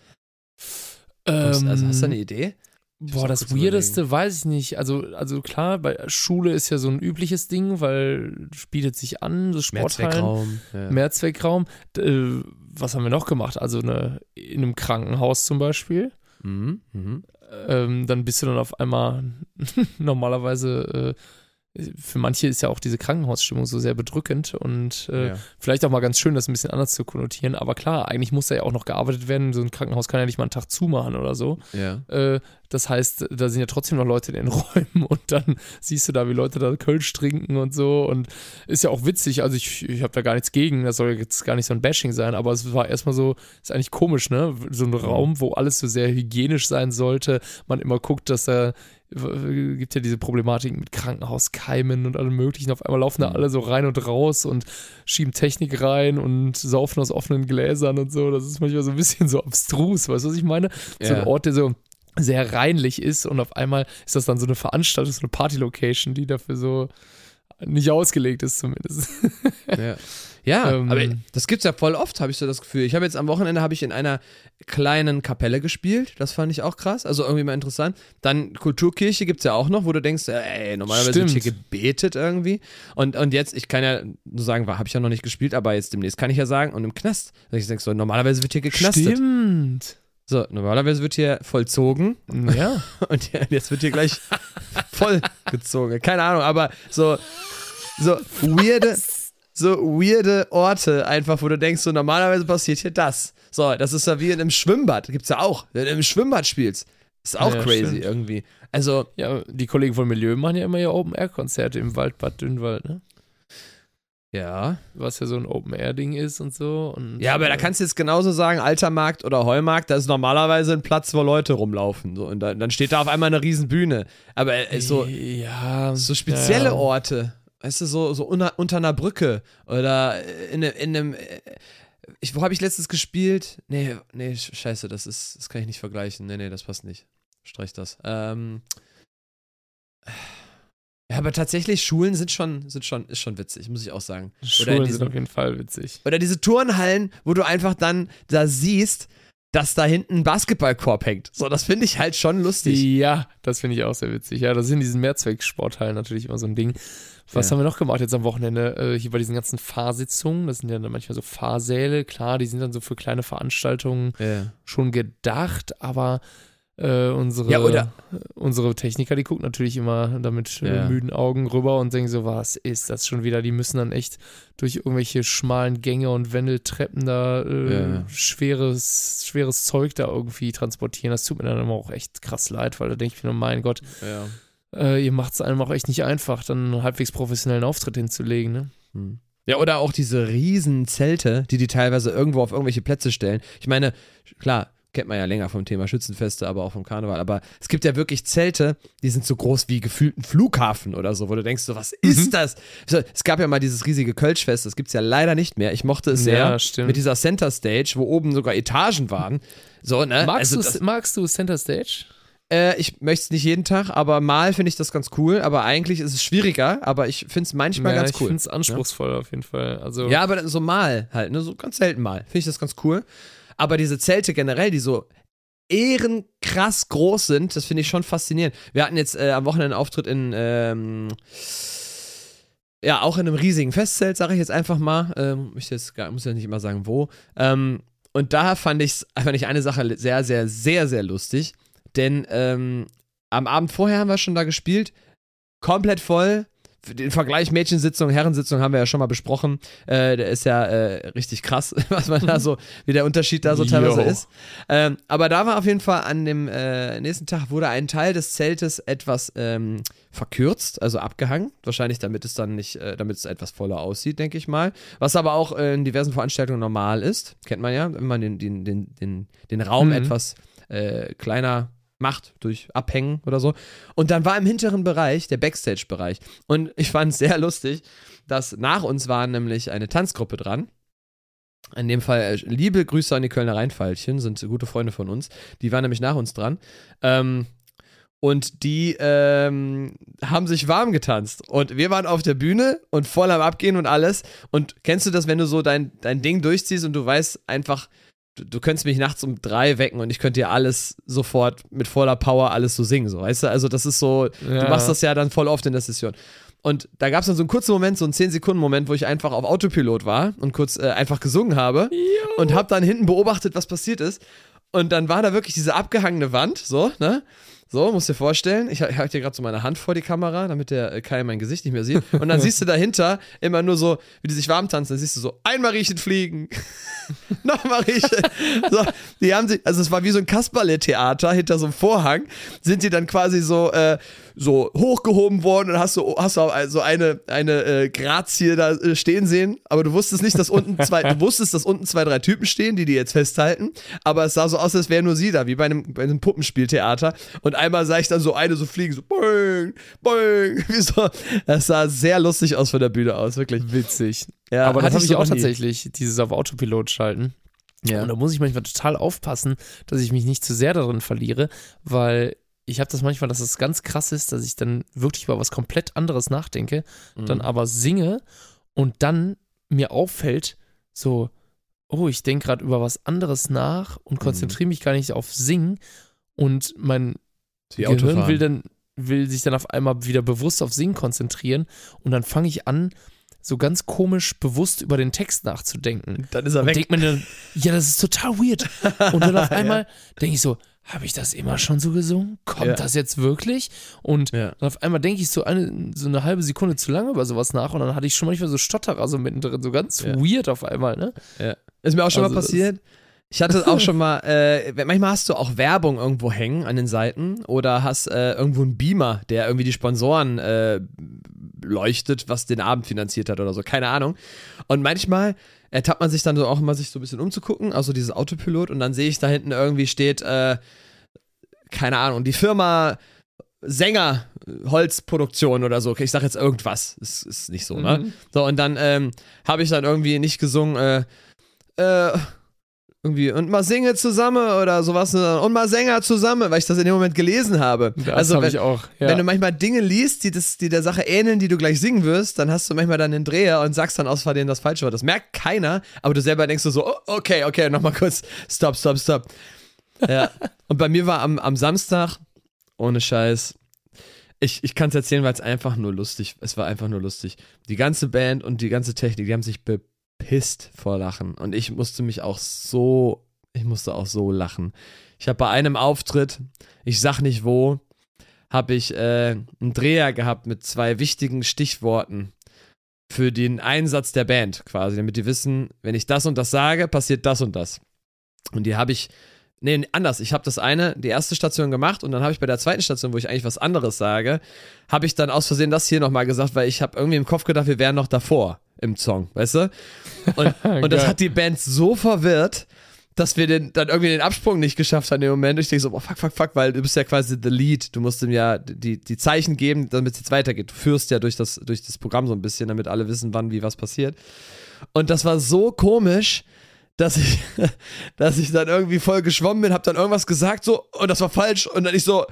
also, hast du ähm, eine Idee? Ich muss Boah, das Weirdeste weiß ich nicht. Also, also klar, bei Schule ist ja so ein übliches Ding, weil bietet sich an, so Sporthallen, Mehrzweckraum. Ja. Mehrzweckraum. Äh, was haben wir noch gemacht? Also eine, in einem Krankenhaus zum Beispiel. Mhm, mhm. Ähm, dann bist du dann auf einmal normalerweise, äh, für manche ist ja auch diese Krankenhausstimmung so sehr bedrückend und äh, ja. vielleicht auch mal ganz schön, das ein bisschen anders zu konnotieren. Aber klar, eigentlich muss da ja auch noch gearbeitet werden. So ein Krankenhaus kann ja nicht mal einen Tag zumachen oder so. ja. Äh, das heißt, da sind ja trotzdem noch Leute in den Räumen und dann siehst du da, wie Leute da Kölsch trinken und so. Und ist ja auch witzig. Also ich, ich habe da gar nichts gegen. Das soll jetzt gar nicht so ein Bashing sein, aber es war erstmal so, ist eigentlich komisch, ne? So ein Raum, wo alles so sehr hygienisch sein sollte. Man immer guckt, dass da gibt ja diese Problematik mit Krankenhauskeimen und allem möglichen. Auf einmal laufen da alle so rein und raus und schieben Technik rein und saufen aus offenen Gläsern und so. Das ist manchmal so ein bisschen so abstrus, weißt du, was ich meine? So ein Ja. Ort, der so sehr reinlich ist und auf einmal ist das dann so eine Veranstaltung, so eine Party-Location, die dafür so nicht ausgelegt ist zumindest. Ja, ja Ähm, aber das gibt's ja voll oft, habe ich so das Gefühl. Ich habe jetzt am Wochenende habe ich in einer kleinen Kapelle gespielt, das fand ich auch krass, also irgendwie mal interessant. Dann Kulturkirche gibt's ja auch noch, wo du denkst, äh, ey, normalerweise wird hier Stimmt. gebetet irgendwie. Und, und jetzt, ich kann ja nur sagen, habe ich ja noch nicht gespielt, aber jetzt demnächst kann ich ja sagen, und im Knast. Ich denke so, normalerweise wird hier geknastet. Stimmt. So, normalerweise wird hier vollzogen Ja. und jetzt wird hier gleich vollgezogen. Keine Ahnung, aber so, so weirde, so weirde Orte einfach, wo du denkst, so normalerweise passiert hier das. So, das ist ja wie in einem Schwimmbad, gibt's ja auch. Wenn du im Schwimmbad spielst. Ist auch Ja, crazy stimmt. irgendwie. Also, ja, die Kollegen von Milieu machen ja immer ja Open-Air-Konzerte im Waldbad Dünnwald, ne? ja. Was ja so ein Open-Air-Ding ist und so. Und, Ja, aber da äh, kannst du jetzt genauso sagen, alter Markt oder Heumarkt, da ist normalerweise ein Platz, wo Leute rumlaufen. So, und dann, dann steht da auf einmal eine riesen Bühne. Aber äh, so, Ja. so spezielle ja. Orte, weißt du, so, so unter, unter einer Brücke oder in, ne- in einem. äh, Ich, wo habe ich letztens gespielt? Nee, nee, sch- scheiße, das ist, das kann ich nicht vergleichen. Nee, nee, das passt nicht. Streich das. Ähm. Ja, aber tatsächlich, Schulen sind schon, sind schon, ist schon witzig, muss ich auch sagen. Schulen sind diesen, auf jeden Fall witzig. oder diese Turnhallen, wo du einfach dann da siehst, dass da hinten ein Basketballkorb hängt. So, das finde ich halt schon lustig. Ja, das finde ich auch sehr witzig. Ja, das sind diesen Mehrzwecksporthallen natürlich immer so ein Ding. Was Ja. haben wir noch gemacht jetzt am Wochenende? Äh, hier bei diesen ganzen Fahrsitzungen, das sind ja dann manchmal so Fahrsäle, klar, die sind dann so für kleine Veranstaltungen Ja. schon gedacht, aber äh, unsere, Ja, oder- unsere Techniker, die gucken natürlich immer da mit äh, Ja. müden Augen rüber und denken so, was ist das schon wieder? Die müssen dann echt durch irgendwelche schmalen Gänge und Wendeltreppen da äh, Ja, schweres, schweres Zeug da irgendwie transportieren. Das tut mir dann immer auch echt krass leid, weil da denke ich mir nur, mein Gott, äh, ihr macht es einem auch echt nicht einfach, dann einen halbwegs professionellen Auftritt hinzulegen, ne? Hm. Ja, oder auch diese riesen Zelte, die die teilweise irgendwo auf irgendwelche Plätze stellen. Ich meine, klar, kennt man ja länger vom Thema Schützenfeste, aber auch vom Karneval. Aber es gibt ja wirklich Zelte, die sind so groß wie gefühlt ein Flughafen oder so, wo du denkst, so, was ist das? So, Es gab ja mal dieses riesige Kölschfest, das gibt es ja leider nicht mehr. Ich mochte es sehr Ja, stimmt. mit dieser Center Stage, wo oben sogar Etagen waren. So, ne? Magst, also du, das, magst du Center Stage? äh, ich möchte es nicht jeden Tag, aber mal finde ich das ganz cool. Aber eigentlich ist es schwieriger, aber ich finde es manchmal ja, ganz ich cool. finde es anspruchsvoll auf jeden Fall. Also, Ja, aber so mal halt, ne? So ganz selten mal. Finde ich das ganz cool. Aber diese Zelte generell, die so ehrenkrass groß sind, das finde ich schon faszinierend. Wir hatten jetzt äh, am Wochenende einen Auftritt in, ähm, ja, auch in einem riesigen Festzelt, sage ich jetzt einfach mal. Ähm, ich jetzt muss ja nicht immer sagen, wo. Ähm, und da fand ich, fand ich eine Sache sehr, sehr, sehr, sehr lustig. Denn ähm, am Abend vorher haben wir schon da gespielt. Komplett voll. Den Vergleich Mädchensitzung, Herrensitzung haben wir ja schon mal besprochen. Äh, der ist ja äh, richtig krass, was man da so, wie der Unterschied da so teilweise Jo. ist. Ähm, aber da war auf jeden Fall an dem äh, nächsten Tag wurde ein Teil des Zeltes etwas ähm, verkürzt, also abgehangen. Wahrscheinlich, damit es dann nicht, äh, damit es etwas voller aussieht, denke ich mal. Was aber auch in diversen Veranstaltungen normal ist. Kennt man ja, wenn man den, den, den, den, den Raum Mhm. etwas äh, kleiner macht durch Abhängen oder so. Und dann war im hinteren Bereich der Backstage-Bereich. Und ich fand es sehr lustig, dass nach uns war nämlich eine Tanzgruppe dran. In dem Fall äh, liebe Grüße an die Kölner Rheinfeilchen, sind gute Freunde von uns. Die waren nämlich nach uns dran. Ähm, und die ähm, haben sich warm getanzt. Und wir waren auf der Bühne und voll am Abgehen und alles. Und kennst du das, wenn du so dein, dein Ding durchziehst und du weißt einfach, du, du könntest mich nachts um drei wecken und ich könnte dir alles sofort mit voller Power alles so singen, so, weißt du? Also das ist so, du Ja. machst das ja dann voll oft in der Session. Und da gab es dann so einen kurzen Moment, so einen 10-Sekunden-Moment, wo ich einfach auf Autopilot war und kurz äh, einfach gesungen habe und habe dann hinten beobachtet, was passiert ist. Und dann war da wirklich diese abgehangene Wand, so, ne? So, musst dir vorstellen, ich, ich halte dir gerade so meine Hand vor die Kamera, damit der äh, Kai mein Gesicht nicht mehr sieht. Und dann siehst du dahinter immer nur so, wie die sich warm tanzen, dann siehst du so, einmal riechen fliegen, nochmal riechen. So, die haben sich, also es war wie so ein Kasperle-Theater hinter so einem Vorhang, sind die dann quasi so, äh, so hochgehoben worden und hast du hast so eine, eine äh, Grazie da äh, stehen sehen, aber du wusstest nicht, dass unten zwei, du wusstest, dass unten zwei, drei Typen stehen, die die jetzt festhalten, aber es sah so aus, als wäre nur sie da, wie bei einem, bei einem Puppenspieltheater und einmal sah ich dann so eine so fliegen, so boing, boing, wie so, das sah sehr lustig aus von der Bühne aus, wirklich. Witzig. Ja, aber das habe ich so auch nie. tatsächlich, dieses auf Autopilot schalten. Ja. Und da muss ich manchmal total aufpassen, dass ich mich nicht zu sehr darin verliere, weil ich habe das manchmal, dass es ganz krass ist, dass ich dann wirklich über was komplett anderes nachdenke, Mhm. dann aber singe und dann mir auffällt, so, oh, ich denke gerade über was anderes nach Mhm. und konzentriere mich gar nicht auf Singen und mein Wie Gehirn Autofahren. will dann will sich dann auf einmal wieder bewusst auf Singen konzentrieren und dann fange ich an, so ganz komisch bewusst über den Text nachzudenken. Dann ist er Und weg. denkt man dann, ja, das ist total weird. Und dann auf einmal denke ich so, habe ich das immer schon so gesungen? Kommt Ja. das jetzt wirklich? Und Ja. dann auf einmal denke ich so eine, so eine halbe Sekunde zu lange über sowas nach und dann hatte ich schon manchmal so Stotterer so mittendrin, so ganz Ja. weird auf einmal, ne? Ja. Ist mir auch schon Also mal passiert. Ich hatte auch schon mal, äh, manchmal hast du auch Werbung irgendwo hängen an den Seiten oder hast äh, irgendwo einen Beamer, der irgendwie die Sponsoren äh, leuchtet, was den Abend finanziert hat oder so, keine Ahnung. Und manchmal ertappt man sich dann so auch immer, sich so ein bisschen umzugucken, also dieses Autopilot und dann sehe ich da hinten irgendwie steht, äh, keine Ahnung, die Firma Sänger Holzproduktion oder so. Okay, ich sag jetzt irgendwas. Ist, ist nicht so, ne? Mhm. So, und dann ähm, habe ich dann irgendwie nicht gesungen, äh, äh, irgendwie, und mal singe zusammen oder sowas, sondern, und mal Sänger zusammen, weil ich das in dem Moment gelesen habe. Das also, habe wenn, ich auch. Ja. wenn du manchmal Dinge liest, die, das, die der Sache ähneln, die du gleich singen wirst, dann hast du manchmal dann den Dreher und sagst dann aus Versehen das falsche Wort. Das merkt keiner, aber du selber denkst du so, oh, okay, okay, nochmal kurz, stopp, stopp, stopp. Ja. und bei mir war am, am Samstag, ohne Scheiß, ich, ich kann es erzählen, weil es einfach nur lustig, es war einfach nur lustig. Die ganze Band und die ganze Technik, die haben sich bepisst vor Lachen. Und ich musste mich auch so, ich musste auch so lachen. Ich habe bei einem Auftritt, ich sag nicht wo, habe ich äh, einen Dreher gehabt mit zwei wichtigen Stichworten für den Einsatz der Band quasi, damit die wissen, wenn ich das und das sage, passiert das und das. Und die habe ich, nee, anders, ich habe das eine, die erste Station gemacht und dann habe ich bei der zweiten Station, wo ich eigentlich was anderes sage, habe ich dann aus Versehen das hier nochmal gesagt, weil ich habe irgendwie im Kopf gedacht, wir wären noch davor im Song, weißt du? Und, und das hat die Band so verwirrt, dass wir den, dann irgendwie den Absprung nicht geschafft haben im Moment. Und ich denke so, boah, fuck, fuck, fuck, weil du bist ja quasi the lead. Du musst ihm ja die, die Zeichen geben, damit es jetzt weitergeht. Du führst ja durch das, durch das Programm so ein bisschen, damit alle wissen, wann, wie, was passiert. Und das war so komisch, dass ich, dass ich dann irgendwie voll geschwommen bin, hab dann irgendwas gesagt, so, und das war falsch. Und dann ich so,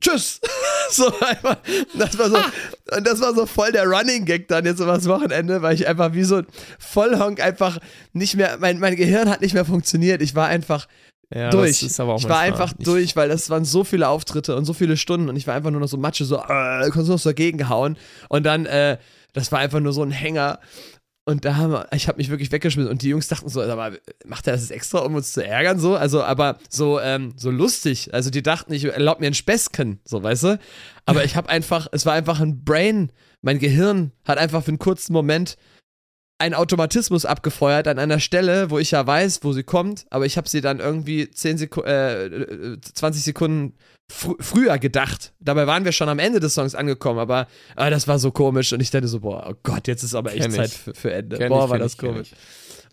tschüss. so einfach, das war so, und das war so voll der Running Gag dann jetzt übers Wochenende, weil ich einfach wie so ein Vollhonk einfach nicht mehr, mein, mein Gehirn hat nicht mehr funktioniert. Ich war einfach Ja, durch. Ich war einfach nicht- durch, weil das waren so viele Auftritte und so viele Stunden und ich war einfach nur noch so Matsche, so, äh, konntest noch so dagegen hauen. Und dann, äh, das war einfach nur so ein Hänger. Und da haben wir, ich habe mich wirklich weggeschmissen und die Jungs dachten so, aber macht er das extra, um uns zu ärgern, so? Also, aber so, ähm, so lustig. Also, die dachten, ich erlaub mir ein Späßchen, so, weißt du? Aber ich habe einfach, es war einfach ein Brain, mein Gehirn hat einfach für einen kurzen Moment einen Automatismus abgefeuert an einer Stelle, wo ich ja weiß, wo sie kommt, aber ich habe sie dann irgendwie 10 Seku äh, äh, 20 Sekunden fr früher gedacht. Dabei waren wir schon am Ende des Songs angekommen, aber ah, das war so komisch und ich dachte so, boah, oh Gott, jetzt ist aber echt. Zeit für, für Ende. Kenn boah, ich, war das ich, komisch.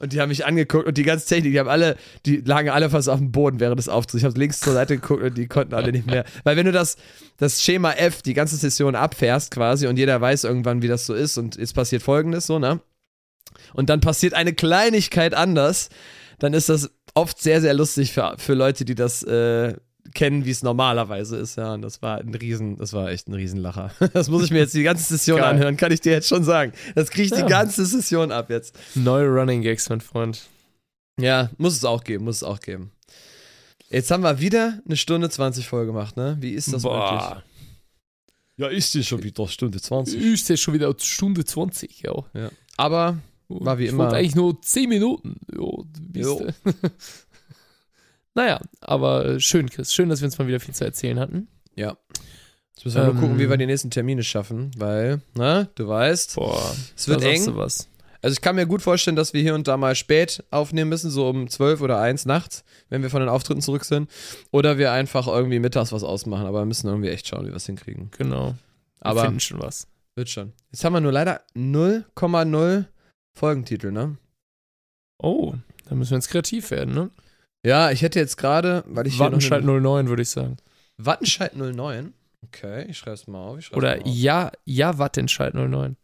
Und die haben mich angeguckt und die ganze Technik, die haben alle, die lagen alle fast auf dem Boden während des Auftritts. Ich habe links zur Seite geguckt und die konnten alle nicht mehr. Weil wenn du das, das Schema F, die ganze Session abfährst quasi und jeder weiß irgendwann, wie das so ist und jetzt passiert folgendes so, ne? Und dann passiert eine Kleinigkeit anders, dann ist das oft sehr, sehr lustig für, für Leute, die das äh, kennen, wie es normalerweise ist, ja. Und das war ein Riesen, das war echt ein Riesenlacher. Das muss ich mir jetzt die ganze Session Geil. anhören, kann ich dir jetzt schon sagen. Das kriege ich Ja. die ganze Session ab jetzt. Neue Running Gags, mein Freund. Ja, muss es auch geben, muss es auch geben. Jetzt haben wir wieder eine Stunde 20 voll gemacht, ne? Wie ist das möglich? Boah. Ja, ist die schon wieder Stunde 20. Ist ja schon wieder Stunde 20, ja. Aber War wie ich immer. eigentlich nur 10 Minuten. Jo, Jo. naja, aber äh, schön, Chris. Schön, dass wir uns mal wieder viel zu erzählen hatten. ja. Jetzt müssen wir nur Ähm. gucken, wie wir die nächsten Termine schaffen, weil, ne, du weißt, Boah, es wird eng. Also ich kann mir gut vorstellen, dass wir hier und da mal spät aufnehmen müssen, so um 12 oder 1 nachts, wenn wir von den Auftritten zurück sind. Oder wir einfach irgendwie mittags was ausmachen, aber wir müssen irgendwie echt schauen, wie wir es hinkriegen. Genau. Wir Aber finden schon was. wird schon. Jetzt haben wir nur leider 0,0 Folgentitel, ne? Oh, da müssen wir jetzt kreativ werden, ne? Ja, ich hätte jetzt gerade, weil ich Wattenscheid hier noch 09, würde ich sagen. Wattenscheid 09. Okay, ich schreibe es mal auf. Oder mal auf. Ja, Ja Wattenscheid 09.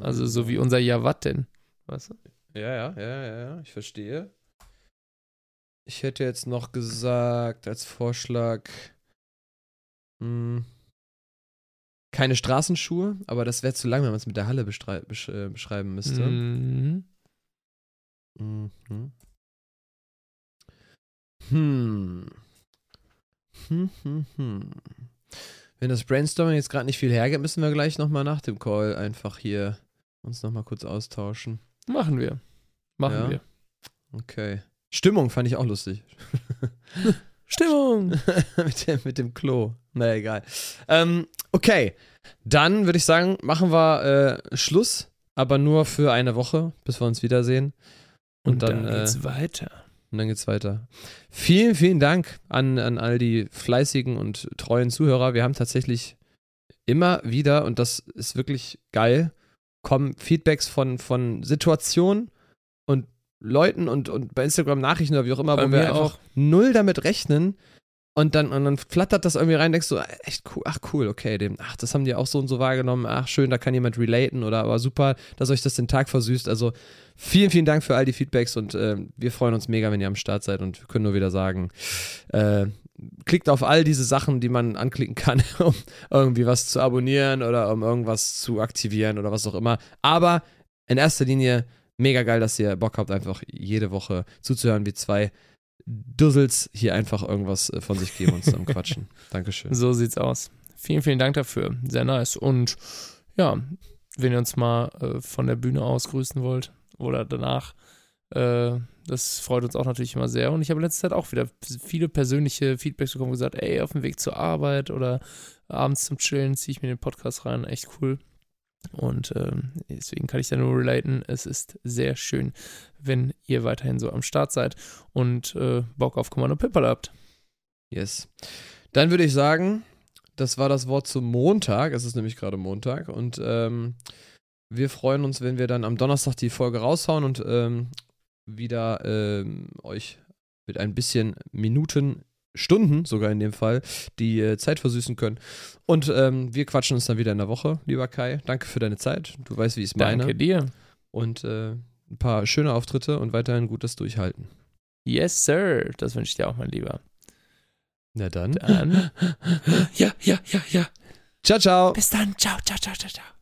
Also so wie unser Ja Watten. Weißt du? Ja, ja, ja, ja, ja, ich verstehe. Ich hätte jetzt noch gesagt, als Vorschlag, hm, keine Straßenschuhe, aber das wäre zu lang, wenn man es mit der Halle besch äh, beschreiben müsste. Mhm. Mhm. Hm. Hm, hm, hm. Wenn das Brainstorming jetzt gerade nicht viel hergibt, müssen wir gleich nochmal nach dem Call einfach hier uns nochmal kurz austauschen. Machen wir. Machen Ja. wir. Okay. Stimmung fand ich auch lustig. Stimmung! mit, dem, mit dem Klo. Na egal. Ähm, okay. Dann würde ich sagen, machen wir äh, Schluss, aber nur für eine Woche, bis wir uns wiedersehen. Und, dann, dann äh, geht's weiter. Und dann geht's weiter. Vielen, vielen Dank an, an all die fleißigen und treuen Zuhörer. Wir haben tatsächlich immer wieder, und das ist wirklich geil, kommen Feedbacks von, von Situationen und Leuten und, und bei Instagram Nachrichten oder wie auch immer, Bei wo wir einfach auch. null damit rechnen. Und dann, und dann flattert das irgendwie rein, denkst du, echt cool, ach cool, okay, dem, ach, das haben die auch so und so wahrgenommen, ach schön, da kann jemand relaten oder aber super, dass euch das den Tag versüßt. Also vielen, vielen Dank für all die Feedbacks und äh, wir freuen uns mega, wenn ihr am Start seid und wir können nur wieder sagen, äh, klickt auf all diese Sachen, die man anklicken kann, um irgendwie was zu abonnieren oder um irgendwas zu aktivieren oder was auch immer. Aber in erster Linie mega geil, dass ihr Bock habt, einfach jede Woche zuzuhören, wie zwei Dussels hier einfach irgendwas äh, von sich geben und zusammen quatschen. Dankeschön. So sieht's aus. Vielen, vielen Dank dafür. Sehr nice. Und ja, wenn ihr uns mal äh, von der Bühne aus grüßen wollt oder danach, äh, das freut uns auch natürlich immer sehr. Und ich habe in letzter Zeit auch wieder viele persönliche Feedbacks bekommen, gesagt, ey, auf dem Weg zur Arbeit oder abends zum Chillen ziehe ich mir den Podcast rein. Echt cool. Und ähm, deswegen kann ich da nur relaten. Es ist sehr schön, wenn ihr weiterhin so am Start seid und äh, Bock auf Kommando Pipperl habt. Yes. Dann würde ich sagen, das war das Wort zum Montag. Es ist nämlich gerade Montag und ähm, wir freuen uns, wenn wir dann am Donnerstag die Folge raushauen und ähm, wieder ähm, euch mit ein bisschen Minuten, Stunden sogar in dem Fall, die äh, Zeit versüßen können. Und ähm, wir quatschen uns dann wieder in der Woche, lieber Kai. Danke für deine Zeit. Du weißt, wie ich es meine. Danke dir. Und äh, ein paar schöne Auftritte und weiterhin gutes Durchhalten. Yes, sir. Das wünsche ich dir auch, mein Lieber. Na dann. Dann. ja, ja, ja, ja. Ciao, ciao. Bis dann. Ciao, ciao, ciao, ciao, ciao.